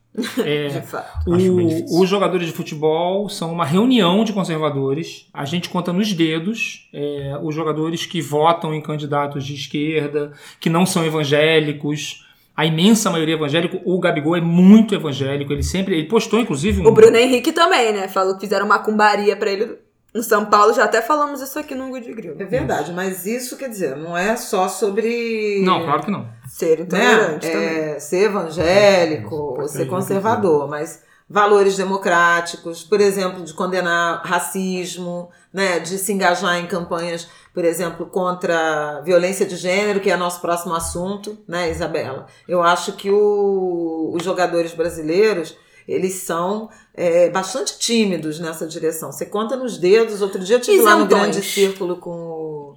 É, o- os jogadores de futebol são uma reunião de conservadores. A gente conta nos dedos é, os jogadores que votam em candidatos de esquerda, que não são evangélicos. A imensa maioria é evangélico. O Gabigol é muito evangélico. Ele sempre. Ele postou, inclusive, um. O Bruno Henrique também, né? Falou que fizeram macumbaria pra ele no São Paulo, já até falamos isso aqui no Good Grill. É verdade, mas isso quer dizer, não é só sobre. Não, claro que não. Ser né? intolerante também. É, ser evangélico, ou ser conservador, mas valores democráticos, por exemplo, de condenar racismo, né, de se engajar em campanhas, por exemplo, contra a violência de gênero, que é nosso próximo assunto, né, Isabela? Eu acho que o- os jogadores brasileiros eles são é, bastante tímidos nessa direção. Você conta nos dedos. Outro dia eu estive lá no grande círculo com o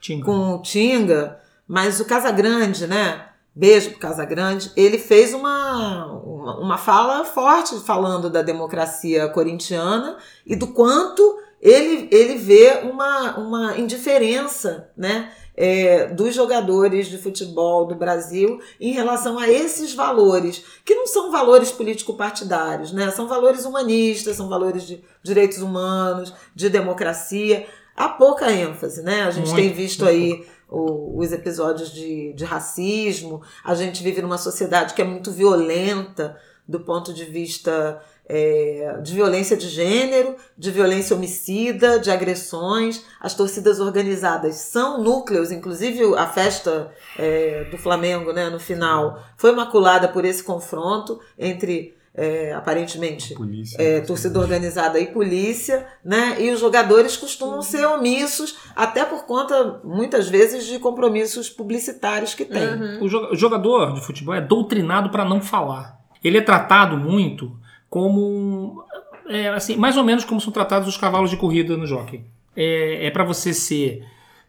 Tinga. com o Tinga, mas o Casagrande, né? Beijo pro Casagrande, ele fez uma, uma, uma fala forte falando da democracia corintiana e do quanto ele, ele vê uma, uma indiferença, né? É, dos jogadores de futebol do Brasil em relação a esses valores, que não são valores político-partidários, né? são valores humanistas, são valores de direitos humanos, de democracia. Há pouca ênfase, né? A gente Muito, tem visto aí o- os episódios de, de racismo, a gente vive numa sociedade que é muito violenta do ponto de vista é, de violência de gênero, de violência homicida, de agressões. As torcidas organizadas são núcleos, inclusive a festa é, do Flamengo, né, no final, foi maculada por esse confronto entre é, aparentemente Polícia. é, torcida organizada e polícia, né? E os jogadores costumam ser omissos, até por conta, muitas vezes, de compromissos publicitários que tem. Uhum. O jogador de futebol é doutrinado para não falar. Ele é tratado muito como. é, assim, mais ou menos como são tratados os cavalos de corrida no jockey. É, é para você ser.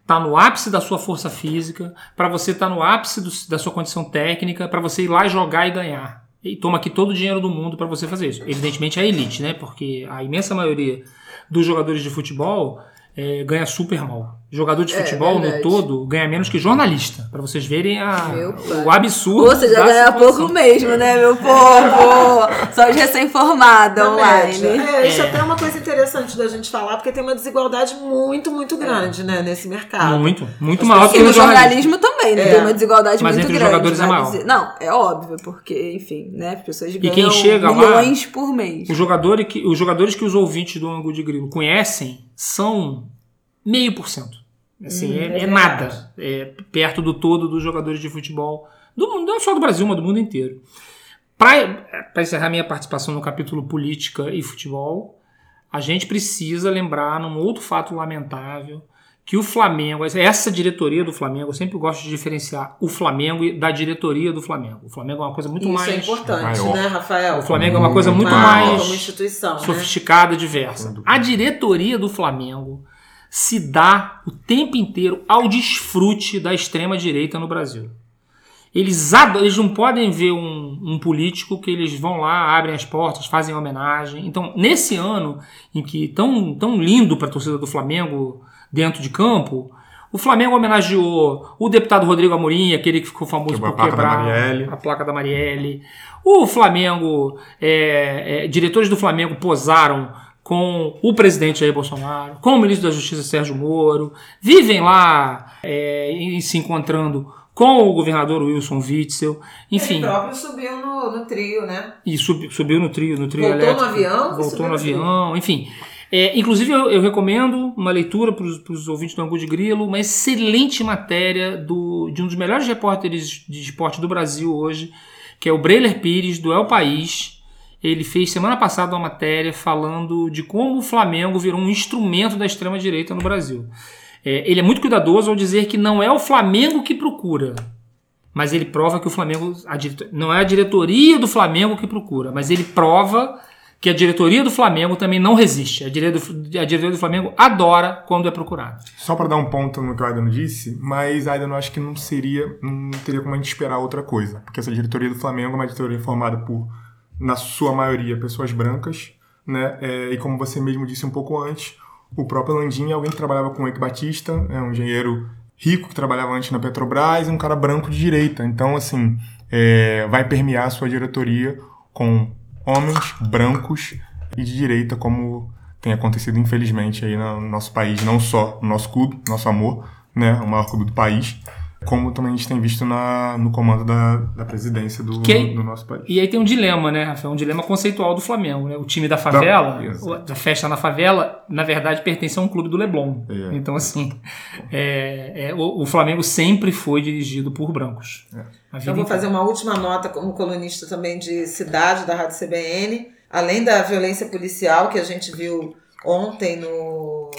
tá no ápice da sua força física, para você estar no ápice do- da sua condição técnica, para você ir lá jogar e ganhar. E toma aqui todo o dinheiro do mundo para você fazer isso. Evidentemente a elite, né? Porque a imensa maioria dos jogadores de futebol é, ganha super mal. Jogador de É, futebol no verdade. todo ganha menos que jornalista, para vocês verem a- o absurdo. Seja, da ganha pouco mesmo, né, meu povo? Só de recém-formada online. É, isso É. até é uma coisa interessante da gente falar, porque tem uma desigualdade muito, muito grande, né, nesse mercado. Muito, muito maior do E que no no jornalismo. jornalismo também, né? É. Tem uma desigualdade Mas muito entre os grande. jogadores é maior. Não, é óbvio, porque, enfim, né? As pessoas ganham quem chega lá- milhões por mês. Os jogadores, que, os jogadores que os ouvintes do Ângulo de Grilo conhecem são meio por cento. Assim, é, é é verdade. nada. É perto do todo dos jogadores de futebol do mundo, não só do Brasil, mas do mundo inteiro. Para encerrar minha participação no capítulo política e futebol, a gente precisa lembrar num outro fato lamentável que o Flamengo, essa diretoria do Flamengo, eu sempre gosto de diferenciar o Flamengo e da diretoria do Flamengo. O Flamengo é uma coisa muito Isso mais é importante, maior. né, Rafael? o Flamengo é uma coisa muito Maior mais como instituição, né? sofisticada, diversa. A diretoria do Flamengo se dá o tempo inteiro ao desfrute da extrema direita no Brasil. Eles, ado- eles não podem ver um, um político que eles vão lá, abrem as portas, fazem homenagem. Então, nesse ano em que tão, tão lindo para a torcida do Flamengo dentro de campo, o Flamengo homenageou o deputado Rodrigo Amorim, aquele que ficou famoso Quebrou por a placa da quebrar Marielle. a placa da Marielle. O Flamengo, é, é, diretores do Flamengo posaram com o presidente Jair Bolsonaro, com o ministro da Justiça Sérgio Moro, vivem lá é, e se encontrando com o governador Wilson Witzel, enfim, Ele próprio subiu no, no trio, né? e sub- subiu no trio, no trio Voltou no elétrico, avião voltou no no trio. avião, enfim. É, inclusive, eu, eu recomendo uma leitura para os ouvintes do Angu de Grilo, uma excelente matéria do, de um dos melhores repórteres de esporte do Brasil hoje, que é o Breiler Pires, do El País. Ele fez semana passada uma matéria falando de como o Flamengo virou um instrumento da extrema-direita no Brasil. É, ele é muito cuidadoso ao dizer que não é o Flamengo que procura, mas ele prova que o Flamengo. a não é a diretoria do Flamengo que procura, mas ele prova que a diretoria do Flamengo também não resiste. A diretoria do, a diretoria do Flamengo adora quando é procurado. Só para dar um ponto no que o Aidan disse, mas Aidan eu acho que não seria, não teria como a gente esperar outra coisa, porque essa diretoria do Flamengo é uma diretoria formada por, na sua maioria, pessoas brancas, né? É, e como você mesmo disse um pouco antes, o próprio Landim é alguém que trabalhava com o Eike Batista, é um engenheiro rico que trabalhava antes na Petrobras e um cara branco de direita. Então, assim, é, vai permear a sua diretoria com homens brancos e de direita, como tem acontecido infelizmente aí no nosso país, não só no nosso clube, nosso amor, né, o maior clube do país, como também a gente tem visto na, no comando da, da presidência do, Que- do nosso país. E aí tem um dilema, né, Rafael? Um dilema conceitual do Flamengo, né? O time da favela, o- da festa na favela, na verdade pertence a um clube do Leblon. É. Então, assim, é, é, o, o Flamengo sempre foi dirigido por brancos. É. Então, vou fazer uma última nota como colunista também de cidade da Rádio CBN. Além da violência policial que a gente viu ontem no,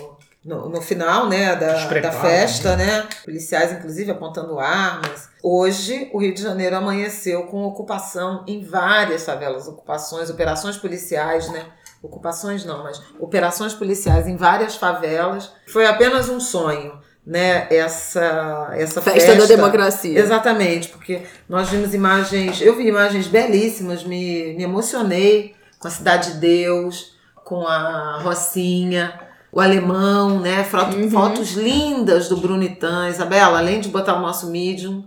no, no final né, da, da festa, né? Policiais, inclusive, apontando armas. Hoje, o Rio de Janeiro amanheceu com ocupação em várias favelas, ocupações, operações policiais, né? Ocupações não, mas operações policiais em várias favelas. Foi apenas um sonho, né? Essa, essa Festa da democracia. Exatamente, porque nós vimos imagens, eu vi imagens belíssimas, me, me emocionei com a Cidade de Deus, com a Rocinha, o alemão, né? Foto- Uhum. Fotos lindas do Brunitan. Isabela, além de botar o nosso medium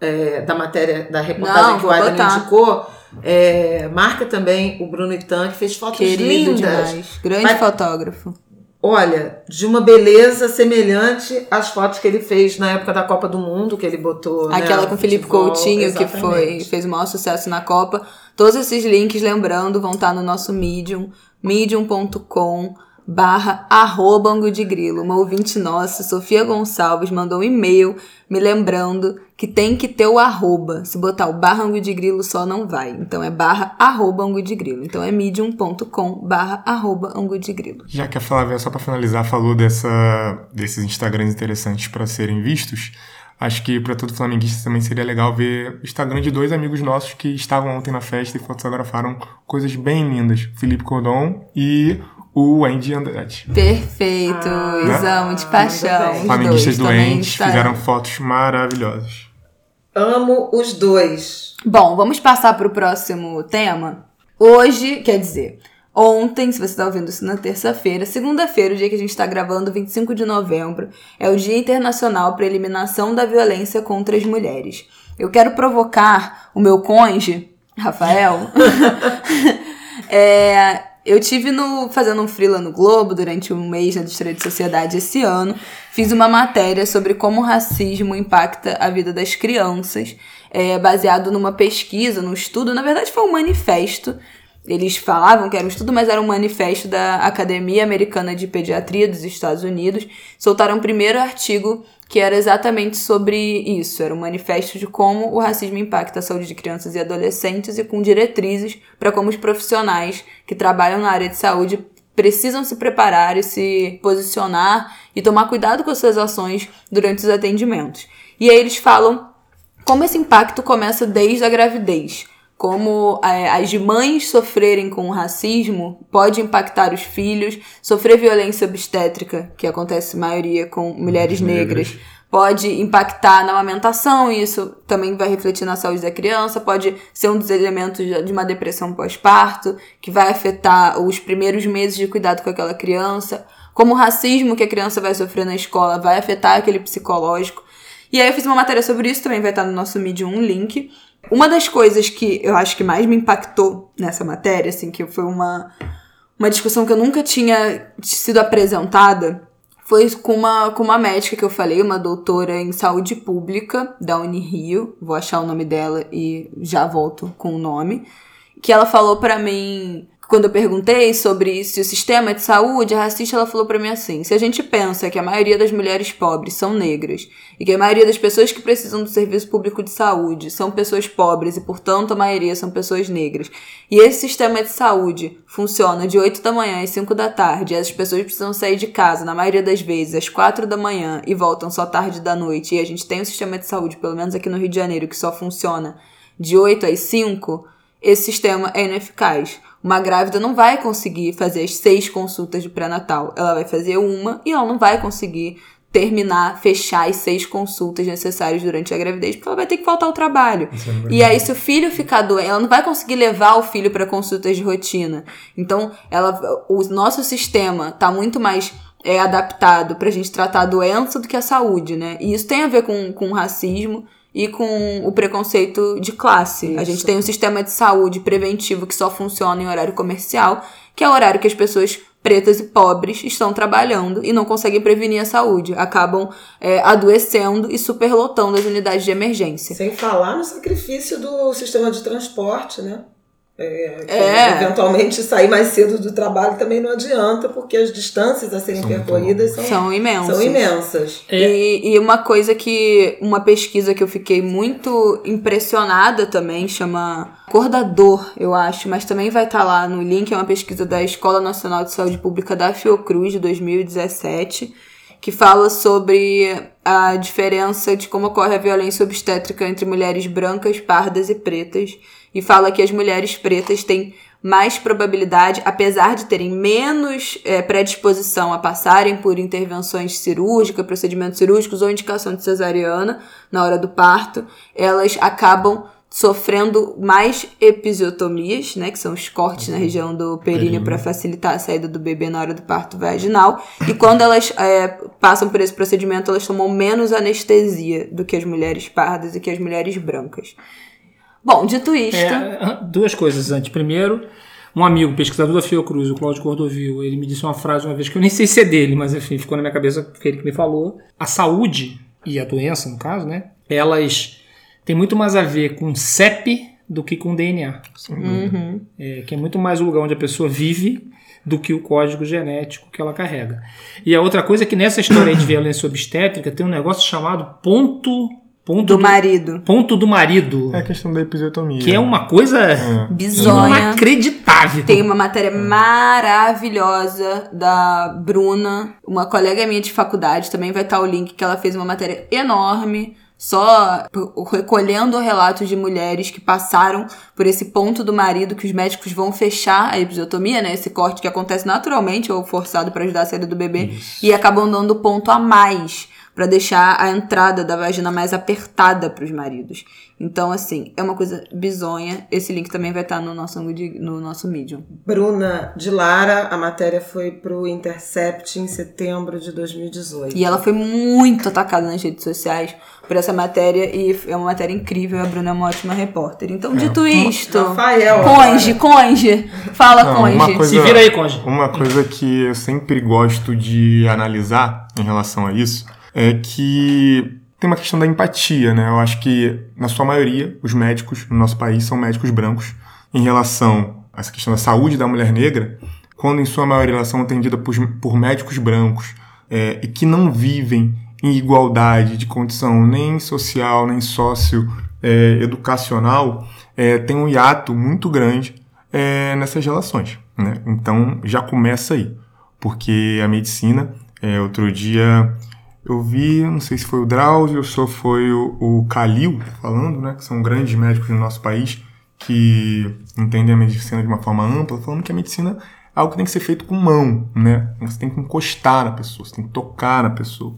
é, da matéria, da reportagem Não, que o Adam indicou, é, marca também o Brunitan, que fez fotos Querido lindas. demais. Grande fotógrafo. Olha, de uma beleza semelhante às fotos que ele fez na época da Copa do Mundo, que ele botou. né, Aquela com o Felipe futebol, Coutinho, que foi, exatamente. fez o maior sucesso na Copa. Todos esses links, lembrando, vão estar no nosso Medium, medium.com barra arroba de Grilo. Uma ouvinte nossa, Sofia Gonçalves, mandou um e-mail me lembrando que tem que ter o arroba. Se botar o barra Angu de Grilo só não vai. Então é barra arroba Angu de Grilo. Então é medium.com barra arroba Angu de Grilo. Já que a Flávia, só pra finalizar, falou dessa, desses Instagrams interessantes para serem vistos, acho que para todo flamenguista também seria legal ver o Instagram de dois amigos nossos que estavam ontem na festa e fotografaram coisas bem lindas. Felipe Cordon e o Andy Andrade. Perfeito, Ah, amo de muito paixão. Flamenguistas doentes fizeram fotos maravilhosas. Amo os dois. Bom, vamos passar para o próximo tema. Hoje, quer dizer, ontem, se você está ouvindo isso na terça-feira, segunda-feira, o dia que a gente está gravando, 25 de novembro, é o Dia Internacional para a Eliminação da Violência contra as Mulheres. Eu quero provocar o meu conge, Rafael. É, eu tive no, fazendo um freela no Globo durante um mês na Editora de Sociedade esse ano. Fiz uma matéria sobre como o racismo impacta a vida das crianças, é, baseado numa pesquisa, num estudo. Na verdade, foi um manifesto. Eles falavam que era um estudo, mas era um manifesto da Academia Americana de Pediatria dos Estados Unidos. Soltaram o primeiro artigo que era exatamente sobre isso. Era um manifesto de como o racismo impacta a saúde de crianças e adolescentes e com diretrizes para como os profissionais que trabalham na área de saúde precisam se preparar e se posicionar e tomar cuidado com as suas ações durante os atendimentos. E aí eles falam como esse impacto começa desde a gravidez. Como é, as mães sofrerem com o racismo pode impactar os filhos, sofrer violência obstétrica, que acontece maioria com mulheres negras, Negras. pode impactar na amamentação, e isso também vai refletir na saúde da criança, pode ser um dos elementos de uma depressão pós-parto, que vai afetar os primeiros meses de cuidado com aquela criança, como o racismo que a criança vai sofrer na escola vai afetar aquele psicológico. E aí eu fiz uma matéria sobre isso, também vai estar no nosso Medium um link. Uma das coisas que eu acho que mais me impactou nessa matéria, assim, que foi uma, uma discussão que eu nunca tinha sido apresentada, foi com uma, com uma médica que eu falei, uma doutora em saúde pública da Unirio, vou achar o nome dela e já volto com o nome, que ela falou pra mim, quando eu perguntei sobre se o sistema de saúde é racista, ela falou pra mim assim: se a gente pensa que a maioria das mulheres pobres são negras e que a maioria das pessoas que precisam do serviço público de saúde são pessoas pobres e, portanto, a maioria são pessoas negras, e esse sistema de saúde funciona de 8 da manhã às 5 da tarde, e essas pessoas precisam sair de casa, na maioria das vezes, às 4 da manhã e voltam só tarde da noite, e a gente tem um sistema de saúde, pelo menos aqui no Rio de Janeiro, que só funciona de 8 às 5, esse sistema é ineficaz. Uma grávida não vai conseguir fazer as seis consultas de pré-natal. Ela vai fazer uma e ela não vai conseguir terminar, fechar as seis consultas necessárias durante a gravidez, porque ela vai ter que faltar ao trabalho. E aí, se o filho ficar doente, ela não vai conseguir levar o filho para consultas de rotina. Então, ela, o nosso sistema tá muito mais é, adaptado pra gente tratar a doença do que a saúde, né? E isso tem a ver com, com racismo e com o preconceito de classe. A gente Isso. tem um sistema de saúde preventivo que só funciona em horário comercial, que é o horário que as pessoas pretas e pobres estão trabalhando e não conseguem prevenir a saúde. Acabam é, adoecendo e superlotando as unidades de emergência. Sem falar no sacrifício do sistema de transporte, né? É, É. Eventualmente sair mais cedo do trabalho também não adianta, porque as distâncias a serem São percorridas são, São imensas. são imensas. E, e uma coisa que. Uma pesquisa que eu fiquei muito impressionada também, chama Acordador, eu acho, mas também vai estar lá no link. É uma pesquisa da Escola Nacional de Saúde Pública da Fiocruz, de 2017, que fala sobre a diferença de como ocorre a violência obstétrica entre mulheres brancas, pardas e pretas. E fala que as mulheres pretas têm mais probabilidade, apesar de terem menos eh, predisposição a passarem por intervenções cirúrgicas, procedimentos cirúrgicos ou indicação de cesariana na hora do parto, elas acabam sofrendo mais episiotomias, né, que são os cortes na região do períneo para facilitar a saída do bebê na hora do parto vaginal. E quando elas eh, passam por esse procedimento, elas tomam menos anestesia do que as mulheres pardas e que as mulheres brancas. Bom, dito isto, É, duas coisas antes. Primeiro, Um amigo, pesquisador da Fiocruz, o Cláudio Cordovil, ele me disse uma frase uma vez que eu nem sei se é dele, mas enfim, ficou na minha cabeça porque ele que me falou. A saúde e a doença, no caso, né? Elas têm muito mais a ver com CEP do que com DNA. Uhum. É, que é muito mais o lugar onde a pessoa vive do que o código genético que ela carrega. E a outra coisa é que nessa história de violência obstétrica tem um negócio chamado ponto, ponto Do marido. ponto do marido, É a questão da episiotomia. que é uma coisa Bizonha. inacreditável. Tem uma matéria maravilhosa da Bruna, uma colega minha de faculdade, também vai estar o link, que ela fez uma matéria enorme, só recolhendo relatos de mulheres que passaram por esse ponto do marido, que os médicos vão fechar a episiotomia, né? Esse corte que acontece naturalmente ou forçado para ajudar a saída do bebê, e acabam dando ponto a mais para deixar a entrada da vagina mais apertada para os maridos. Então, assim, é uma coisa bizonha. Esse link também vai estar no nosso, no nosso Medium. Bruna de Lara, a matéria foi pro Intercept em setembro de 2018. E ela foi muito atacada nas redes sociais por essa matéria e é uma matéria incrível. A Bruna é uma ótima repórter. Então, dito isto, Rafael, conge, conge, fala Não, conge. coisa- Se vira aí, Conde. Uma coisa que eu sempre gosto de analisar em relação a isso é que tem uma questão da empatia, né? Eu acho que, na sua maioria, os médicos no nosso país são médicos brancos. Em relação a essa questão da saúde da mulher negra, quando em sua maioria elas são atendidas por, por médicos brancos é, e que não vivem em igualdade de condição nem social, nem sócio-educacional, é, tem um hiato muito grande é, nessas relações. Né? Então já começa aí, porque a medicina, é, outro dia eu vi, não sei se foi o Drauzio ou se foi o, o Calil falando, né, que são grandes médicos no nosso país que entendem a medicina de uma forma ampla, falando que a medicina é algo que tem que ser feito com mão, né? Você tem que encostar na pessoa, você tem que tocar na pessoa.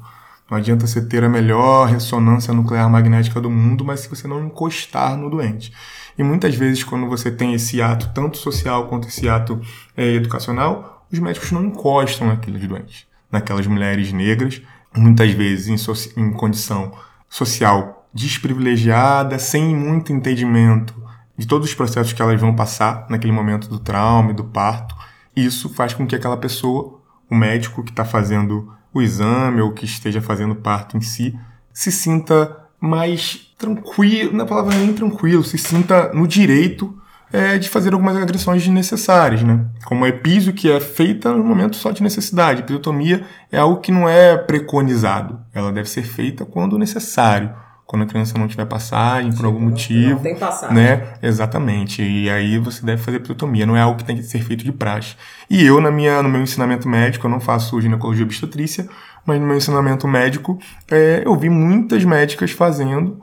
Não adianta você ter a melhor ressonância nuclear magnética do mundo, mas se você não encostar no doente. E muitas vezes, quando você tem esse ato, tanto social quanto esse ato é, educacional, os médicos não encostam naqueles doentes, naquelas mulheres negras, muitas vezes em, soci- em condição social desprivilegiada, sem muito entendimento de todos os processos que elas vão passar naquele momento do trauma e do parto. Isso faz com que aquela pessoa, o médico que está fazendo o exame ou que esteja fazendo parto em si, se sinta mais tranquilo, na palavra nem tranquilo, se sinta no direito é, de fazer algumas agressões desnecessárias, né? Como a epísio que é feita no momento só de necessidade. Episiotomia é algo que não é preconizado. Ela deve ser feita quando necessário. Quando a criança não tiver passagem por algum motivo. Não tem passagem. Né? Exatamente. E aí você deve fazer episiotomia. Não é algo que tem que ser feito de praxe. E eu, na minha, no meu ensinamento médico, eu não faço ginecologia obstetrícia, mas no meu ensinamento médico, é, eu vi muitas médicas fazendo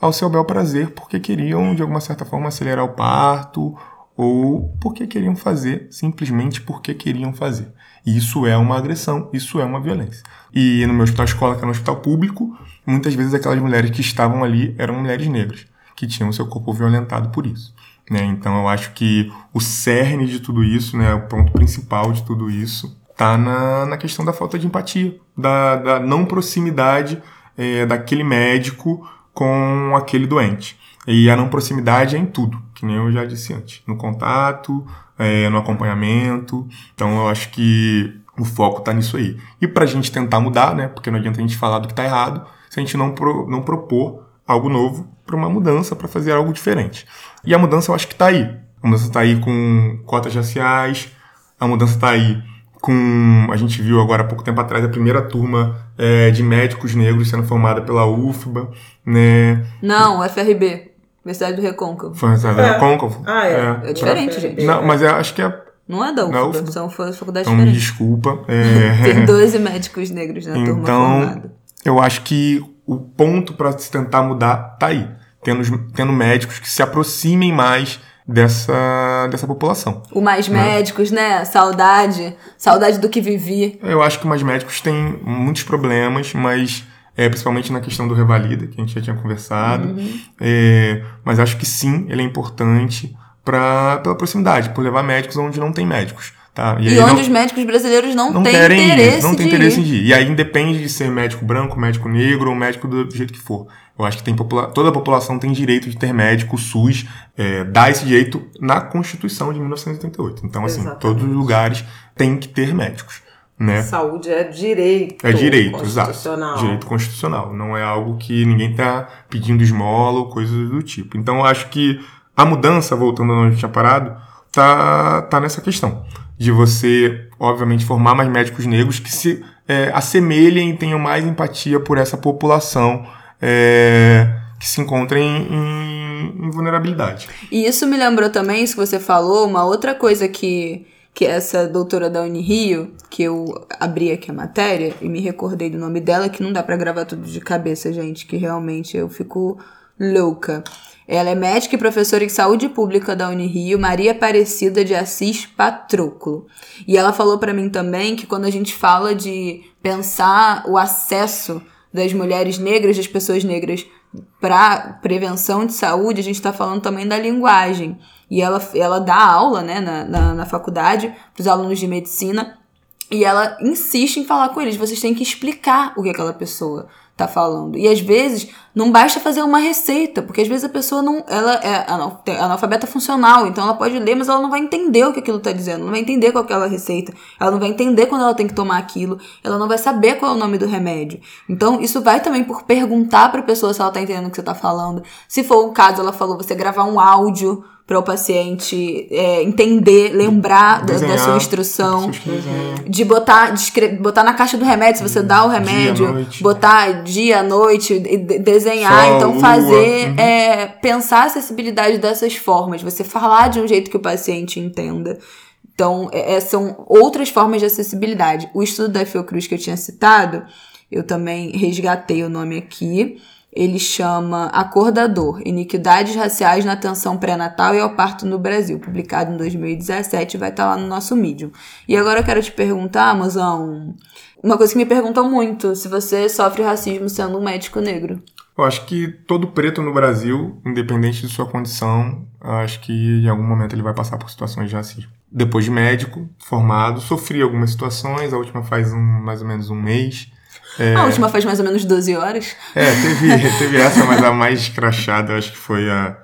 ao seu bel prazer, porque queriam, de alguma certa forma, acelerar o parto, ou porque queriam fazer, simplesmente porque queriam fazer. E isso é uma agressão, isso é uma violência. E no meu hospital escola, que era um hospital público, muitas vezes aquelas mulheres que estavam ali eram mulheres negras, que tinham seu corpo violentado por isso. Né? Então eu acho que o cerne de tudo isso, né, o ponto principal de tudo isso, está na, na questão da falta de empatia, da, da não proximidade é, daquele médico com aquele doente. E a não proximidade é em tudo, que nem eu já disse antes. No contato, é, no acompanhamento. Então eu acho que o foco está nisso aí. E para a gente tentar mudar, né? Porque não adianta a gente falar do que está errado se a gente não, pro, não propor algo novo para uma mudança, para fazer algo diferente. E a mudança eu acho que está aí. A mudança está aí com cotas raciais, a mudança está aí com. A gente viu agora há pouco tempo atrás a primeira turma é, de médicos negros sendo formada pela UFBA, né? Não, FRB, Universidade do Recôncavo. Foi a É. Côncavo. Ah, é. É diferente, gente. Não, mas eu acho que é. Não é da Não, UFBA, são fa- faculdades Então, diferentes. desculpa. é, Tem 12 médicos negros na turma Então, formada. eu acho que o ponto para se tentar mudar tá aí. Tendo, tendo médicos que se aproximem mais dessa, dessa população. O Mais Médicos, né? Saudade. Saudade do que vivi. Eu acho que mais médicos têm muitos problemas, mas é, principalmente na questão do Revalida, que a gente já tinha conversado. É, mas acho que sim, ele é importante pra, pela proximidade, por levar médicos onde não tem médicos. Tá? E, aí onde não- os médicos brasileiros não, não têm interesse ir, não tem interesse ir. em ir. E aí independe de ser médico branco, médico negro ou médico do jeito que for. Eu acho que tem toda a população tem direito de ter médico, o SUS é, dá esse direito na Constituição de 1988. Então, assim, Exatamente. todos os lugares têm que ter médicos, né? Saúde é direito. É direito, exato. constitucional. Direito constitucional. Não é algo que ninguém está pedindo esmola ou coisas do tipo. Então, eu acho que a mudança, voltando onde a gente tinha parado, tá, tá nessa questão. De você, obviamente, formar mais médicos negros que se é, assemelhem e tenham mais empatia por essa população é, que se encontra em, em- vulnerabilidade. E isso me lembrou também, isso que você falou, uma outra coisa que, que essa doutora da Unirio, que eu abri aqui a matéria e me recordei do nome dela, que não dá pra gravar tudo de cabeça, gente, que realmente eu fico louca. Ela é médica e professora em saúde pública da Unirio, Maria Aparecida de Assis Patroclo. E ela falou pra mim também que quando a gente fala de pensar o acesso das mulheres negras, das pessoas negras para prevenção de saúde, a gente está falando também da linguagem. E ela, ela dá aula né, na, na, na faculdade para os alunos de medicina e ela insiste em falar com eles. Vocês têm que explicar o que aquela pessoa tá falando. E às vezes não basta fazer uma receita, porque às vezes a pessoa não, ela é analfabeta funcional, então ela pode ler, mas ela não vai entender o que aquilo tá dizendo, não vai entender qual é aquela receita, ela não vai entender quando ela tem que tomar aquilo, ela não vai saber qual é o nome do remédio. Então isso vai também por perguntar pra pessoa se ela tá entendendo o que você tá falando. Se for o caso, ela falou, você gravar um áudio para o paciente é, entender, lembrar da, da Desenhar, sua instrução desenham. de botar, de botar na caixa do remédio, se você dá o remédio, noite. botar dia, noite, e de- desenhar, Sol, então fazer, uhum. é, pensar a acessibilidade dessas formas, você falar de um jeito que o paciente entenda. Então, é- é, são outras formas de acessibilidade. O estudo da Fiocruz que eu tinha citado, eu também resgatei o nome aqui. Ele chama Acordador: Iniquidades Raciais na Atenção Pré-Natal e ao Parto no Brasil, publicado em 2017, vai estar lá no nosso Medium. E agora eu quero te perguntar, Mozão, uma coisa que me perguntam muito: se você sofre racismo sendo um médico negro. Eu acho que todo preto no Brasil, independente de sua condição, acho que em algum momento ele vai passar por situações de racismo. Depois de médico, formado, sofri algumas situações, a última faz um, mais ou menos um mês. A última faz mais ou menos 12 horas. É, teve, teve essa, mas a mais escrachada, eu acho que foi há,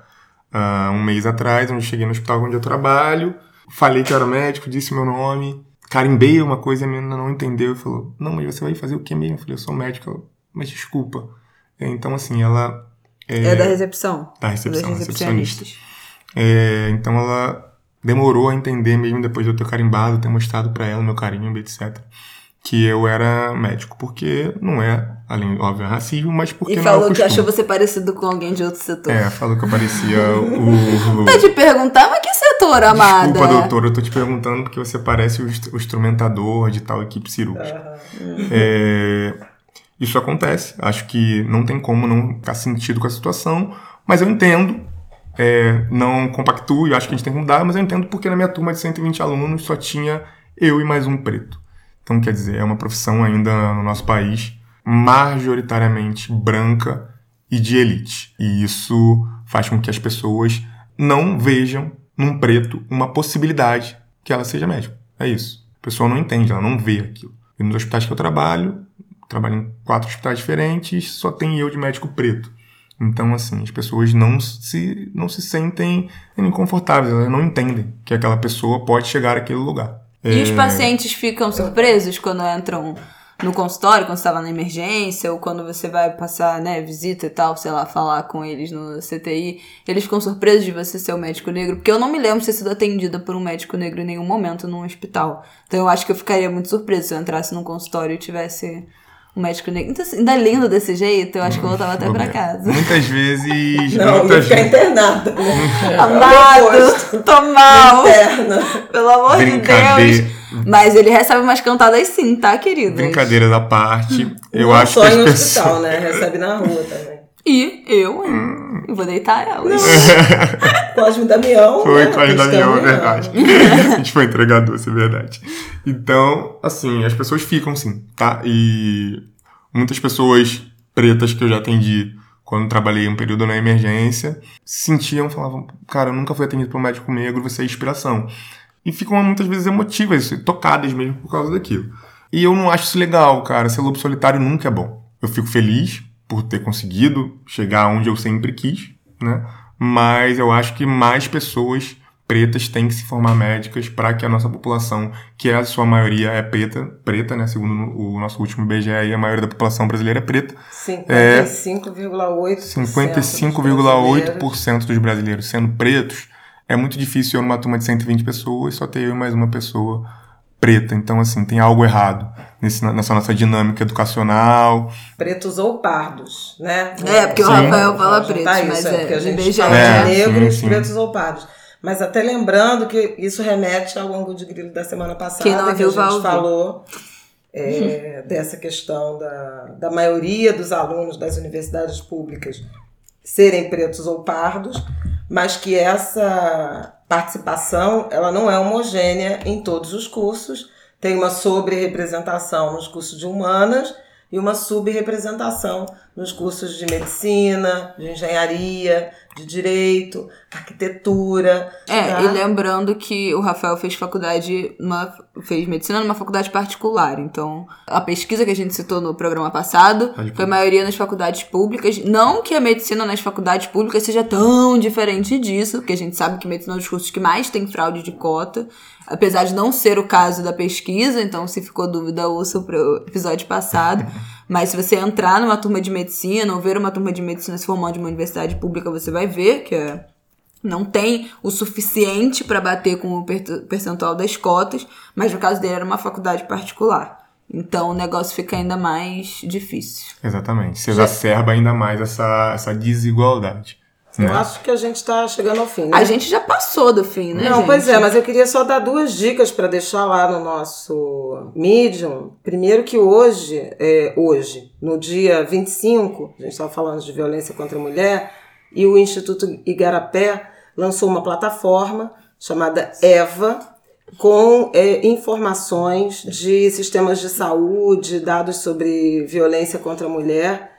há um mês atrás, onde eu cheguei no hospital onde eu trabalho, falei que eu era médico, disse meu nome, carimbei uma coisa e a menina não entendeu e falou: Não, mas você vai fazer o que mesmo? Eu falei: Eu sou médico. Mas desculpa. É, Então, assim, ela. É, da recepção. da recepção, Dos recepcionista. É, então ela demorou a entender, mesmo depois de eu ter carimbado, ter mostrado pra ela meu carinho, etc. Que eu era médico, porque não é, além, óbvio, racismo, mas porque E não é falou o que achou você parecido com alguém de outro setor. É, falou que eu parecia o. Tá te perguntar, mas que setor, amada? Desculpa, doutor, eu tô te perguntando porque você parece o o instrumentador de tal equipe cirúrgica. É, isso acontece. Acho que não tem como não ficar sentido com a situação, mas eu entendo. é, não compactuo e acho que a gente tem que mudar, mas eu entendo porque na minha turma de 120 alunos só tinha eu e mais um preto. Então, quer dizer, é uma profissão ainda no nosso país majoritariamente branca e de elite. E isso faz com que as pessoas não vejam num preto uma possibilidade que ela seja médico. É isso. A pessoa não entende, ela não vê aquilo. E nos hospitais que eu trabalho, trabalho em quatro hospitais diferentes, só tem eu de médico preto. Então, assim, as pessoas não se, não se sentem inconfortáveis, elas não entendem que aquela pessoa pode chegar àquele lugar. E os É, pacientes ficam surpresos quando entram no consultório, quando você tá na emergência, ou quando você vai passar, né, visita e tal, sei lá, falar com eles no CTI, eles ficam surpresos de você ser um médico negro, porque eu não me lembro de ter sido atendida por um médico negro em nenhum momento num hospital. Então eu acho que eu ficaria muito surpresa se eu entrasse num consultório e tivesse um médico negro. Então, assim, ainda lindo desse jeito, eu acho que eu voltava até pra casa. Muitas vezes. Não, muitas ficar internada. né? Amado, tô mal, Interna. pelo amor de Brincadeira. Deus. Mas ele recebe umas cantadas sim, tá, querido? Brincadeiras à parte, eu Não acho só que as em pessoas. hospital, né? Recebe na rua também. E eu, hein? Hum. Eu vou deitar elas. Cosme Damião. Foi né? Eles Damião, é verdade. a gente foi entregador, isso é verdade. Então, assim, as pessoas ficam sim, tá? E muitas pessoas pretas que eu já atendi quando trabalhei um período na emergência sentiam, falavam, cara, eu nunca fui atendido por um médico negro, você é inspiração. e ficam muitas vezes emotivas, tocadas mesmo por causa daquilo. E eu não acho isso legal, cara. Ser lobo solitário nunca é bom. Eu fico feliz por ter conseguido chegar onde eu sempre quis, né? Mas eu acho que mais pessoas pretas têm que se formar médicas para que a nossa população, que é a sua maioria é preta, preta, né? Segundo o nosso último IBGE, a maioria da população brasileira é preta. 55,8%. 55,8% dos brasileiros sendo pretos. É muito difícil eu numa turma de 120 pessoas só ter eu e mais uma pessoa preta. Então, assim, tem algo errado nesse, nessa nossa dinâmica educacional. Pretos ou pardos, né? É, porque sim. o Rafael fala pretos, tá mas é, porque a gente fala é, de negros, sim, sim. pretos ou pardos. Mas até lembrando que isso remete ao ângulo de grilo da semana passada, Quem não que a gente falou é, dessa questão da, da maioria dos alunos das universidades públicas serem pretos ou pardos, mas que essa participação ela não é homogênea em todos os cursos. Tem uma sobre-representação nos cursos de humanas e uma subrepresentação nos cursos de medicina, de engenharia, de direito, arquitetura. É, tá? e lembrando que o Rafael fez faculdade, uma, fez medicina numa faculdade particular. Então, a pesquisa que a gente citou no programa passado foi a maioria nas faculdades públicas. Não que a medicina nas faculdades públicas seja tão diferente disso, porque a gente sabe que medicina é um dos cursos que mais tem fraude de cota apesar de não ser o caso da pesquisa, então se ficou dúvida, ouça o episódio passado. Mas se você entrar numa turma de medicina ou ver uma turma de medicina se formando de uma universidade pública, você vai ver que é, não tem o suficiente para bater com o percentual das cotas, mas no caso dele era uma faculdade particular. Então o negócio fica ainda mais difícil. Exatamente. Você exacerba ainda mais essa, essa desigualdade. Eu né? acho que a gente está chegando ao fim, né? A gente já passou do fim, né? Não, gente? pois é, mas eu queria só dar duas dicas para deixar lá no nosso Medium. Primeiro que hoje, é, hoje, no dia 25, a gente estava falando de violência contra a mulher, e o Instituto Igarapé lançou uma plataforma chamada EVA, com é, informações de sistemas de saúde, dados sobre violência contra a mulher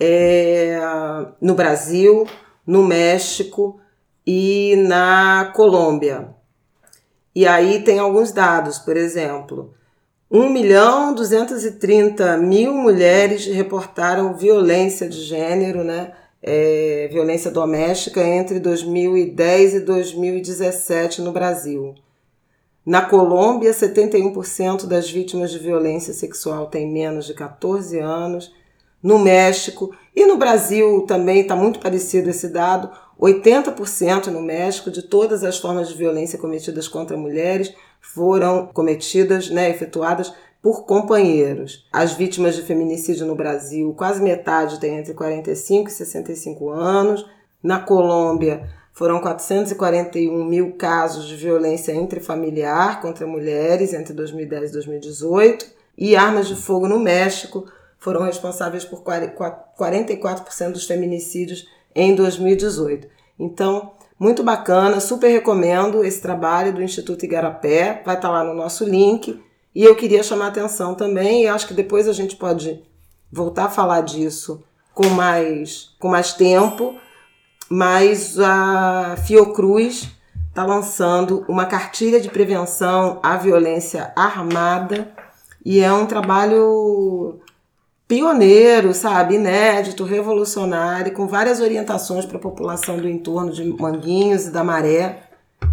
é, no Brasil, no México e na Colômbia. E aí tem alguns dados, por exemplo, 1 milhão 230 mil mulheres reportaram violência de gênero, né? É, violência doméstica entre 2010 e 2017 no Brasil. Na Colômbia, 71% das vítimas de violência sexual têm menos de 14 anos no México e no Brasil também está muito parecido esse dado. 80% no México de todas as formas de violência cometidas contra mulheres foram cometidas, né, efetuadas por companheiros. As vítimas de feminicídio no Brasil, quase metade tem entre 45 e 65 anos. Na Colômbia, foram 441 mil casos de violência intrafamiliar contra mulheres entre 2010 e 2018. E armas de fogo no México foram responsáveis por 44% dos feminicídios em 2018. Então, muito bacana, super recomendo esse trabalho do Instituto Igarapé, vai estar lá no nosso link. E eu queria chamar atenção também, e acho que depois a gente pode voltar a falar disso com mais, com mais tempo, mas a Fiocruz está lançando uma cartilha de prevenção à violência armada e é um trabalho pioneiro, sabe, inédito, revolucionário, com várias orientações para a população do entorno de Manguinhos e da Maré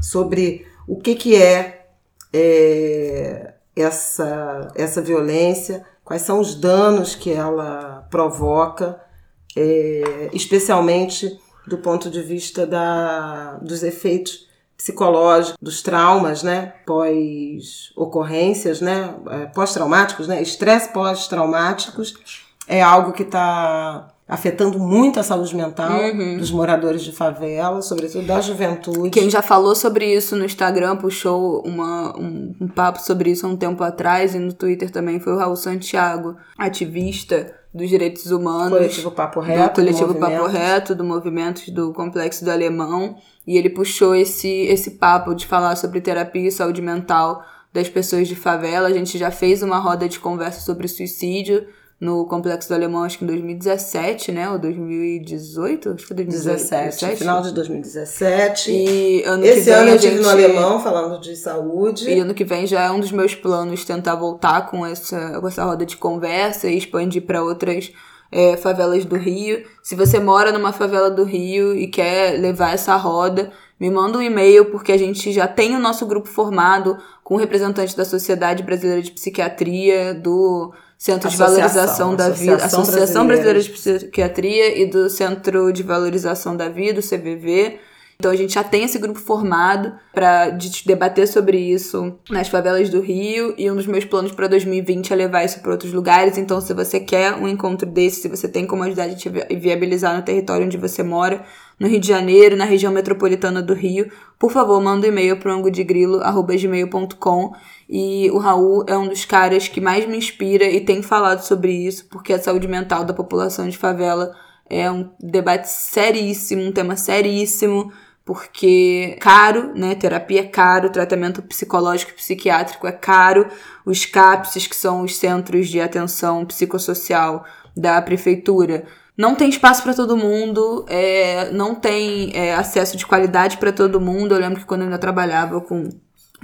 sobre o que, que é, é essa, essa violência, quais são os danos que ela provoca, é, especialmente do ponto de vista da, dos efeitos psicológico dos traumas, né, pós ocorrências, né, é, pós-traumáticos, né, estresse pós-traumáticos é algo que está afetando muito a saúde mental uhum. dos moradores de favela, sobretudo da juventude. Quem já falou sobre isso no Instagram, puxou uma, um, um papo sobre isso há um tempo atrás e no Twitter também foi o Raul Santiago, ativista dos direitos humanos. Coletivo Papo Reto. Do Coletivo do Papo Reto, do movimento do Complexo do Alemão. E ele puxou esse, esse papo de falar sobre terapia e saúde mental das pessoas de favela. A gente já fez uma roda de conversa sobre suicídio no Complexo do Alemão, acho que em 2017, né? Ou 2018? Acho que foi 2017. 17, final de 2017. E ano Esse que vem ano eu estive gente... no alemão falando de saúde. E ano que vem já é um dos meus planos tentar voltar com essa, com essa roda de conversa e expandir para outras é, favelas do Rio. Se você mora numa favela do Rio e quer levar essa roda, me manda um e-mail, porque a gente já tem o nosso grupo formado com representantes da Sociedade Brasileira de Psiquiatria, do Centro de Associação, Valorização da Vida, Associação Associação Brasileira Brasileira de Psiquiatria e do Centro de Valorização da Vida, o CVV. Então a gente já tem esse grupo formado para debater sobre isso nas favelas do Rio e um dos meus planos para 2020 é levar isso para outros lugares. Então se você quer um encontro desse, se você tem como ajudar a gente a viabilizar no território onde você mora, no Rio de Janeiro, na região metropolitana do Rio, por favor, manda um e-mail para angodegrilo@gmail.com e o Raul é um dos caras que mais me inspira e tem falado sobre isso, porque a saúde mental da população de favela é um debate seríssimo, um tema seríssimo, porque caro, né? Terapia é caro, tratamento psicológico e psiquiátrico é caro, os CAPSs, que são os centros de atenção psicossocial da prefeitura, não tem espaço para todo mundo, é, não tem é, acesso de qualidade para todo mundo. Eu lembro que quando eu ainda trabalhava com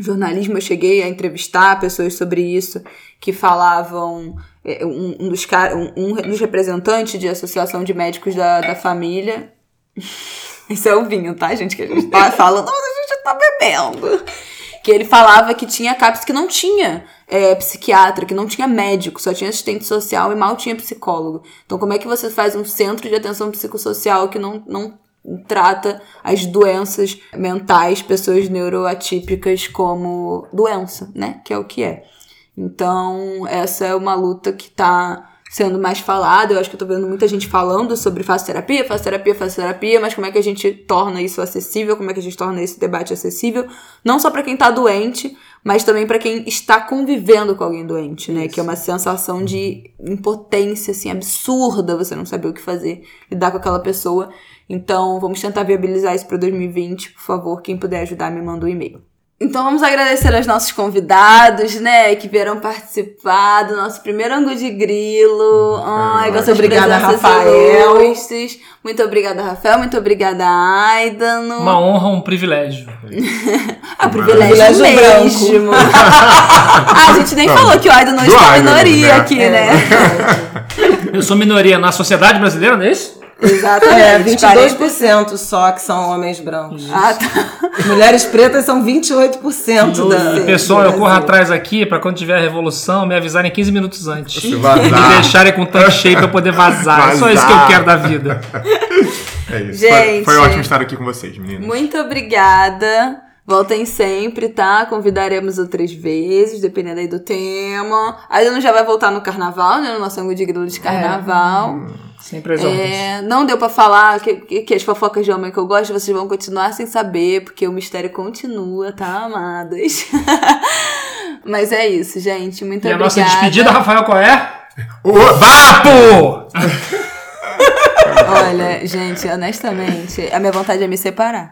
jornalismo, eu cheguei a entrevistar pessoas sobre isso que falavam. é, Um, dos, um dos representantes de associação de médicos da, da família. Isso é o vinho, tá, gente? Que a gente tá falando, mas a gente tá bebendo. Que ele falava que tinha CAPS que não tinha é, psiquiatra, que não tinha médico, só tinha assistente social e mal tinha psicólogo. Então, como é que você faz um centro de atenção psicossocial que não, não trata as doenças mentais, pessoas neuroatípicas como doença, né? Que é o que é. Então, essa é uma luta que tá sendo mais falada. Eu acho que eu tô vendo muita gente falando sobre faz terapia, faz terapia, faz terapia, mas como é que a gente torna isso acessível? Como é que a gente torna esse debate acessível? Não só para quem tá doente, mas também para quem está convivendo com alguém doente, né? Que é uma sensação de impotência, assim, absurda, você não saber o que fazer, lidar com aquela pessoa. Então, vamos tentar viabilizar isso para 2020. Por favor, quem puder ajudar, me manda um e-mail. Então vamos agradecer aos nossos convidados, né, que vieram participar do nosso primeiro ângulo de grilo. Ai, Muito vossas obrigada, presenças Rafael. ilustres. Muito obrigada, Rafael. Muito obrigada, Aidano. Uma honra, um privilégio. Ah, privilégio, Privilégio mesmo. ah, a gente nem falou que o Aidano do está Aidano, minoria né? aqui, né? Eu sou minoria na sociedade brasileira, não é isso? Exatamente. É, 40. 22% só que são homens brancos. Ah, tá. Mulheres pretas são 28% da. Pessoal, eu corro atrás aqui pra quando tiver a revolução me avisarem 15 minutos antes. Se Me vazar. deixarem com tanque cheio pra eu poder vazar. É só isso que eu Vazar. quero da vida. É isso. Gente. Foi, foi ótimo estar aqui com vocês, meninas. Muito obrigada. Voltem sempre, tá? Convidaremos outras vezes, dependendo aí do tema. A não já vai voltar no carnaval, né? No nosso ângulo de grilo de carnaval. Sempre as ordens. É, não deu pra falar que, que, que as fofocas de homem que eu gosto, vocês vão continuar sem saber, porque o mistério continua, tá, amadas? Mas é isso, gente. Muito E a obrigada. nossa despedida, Rafael, qual é? Ô, Vapo! Olha, gente, honestamente, a minha vontade é me separar.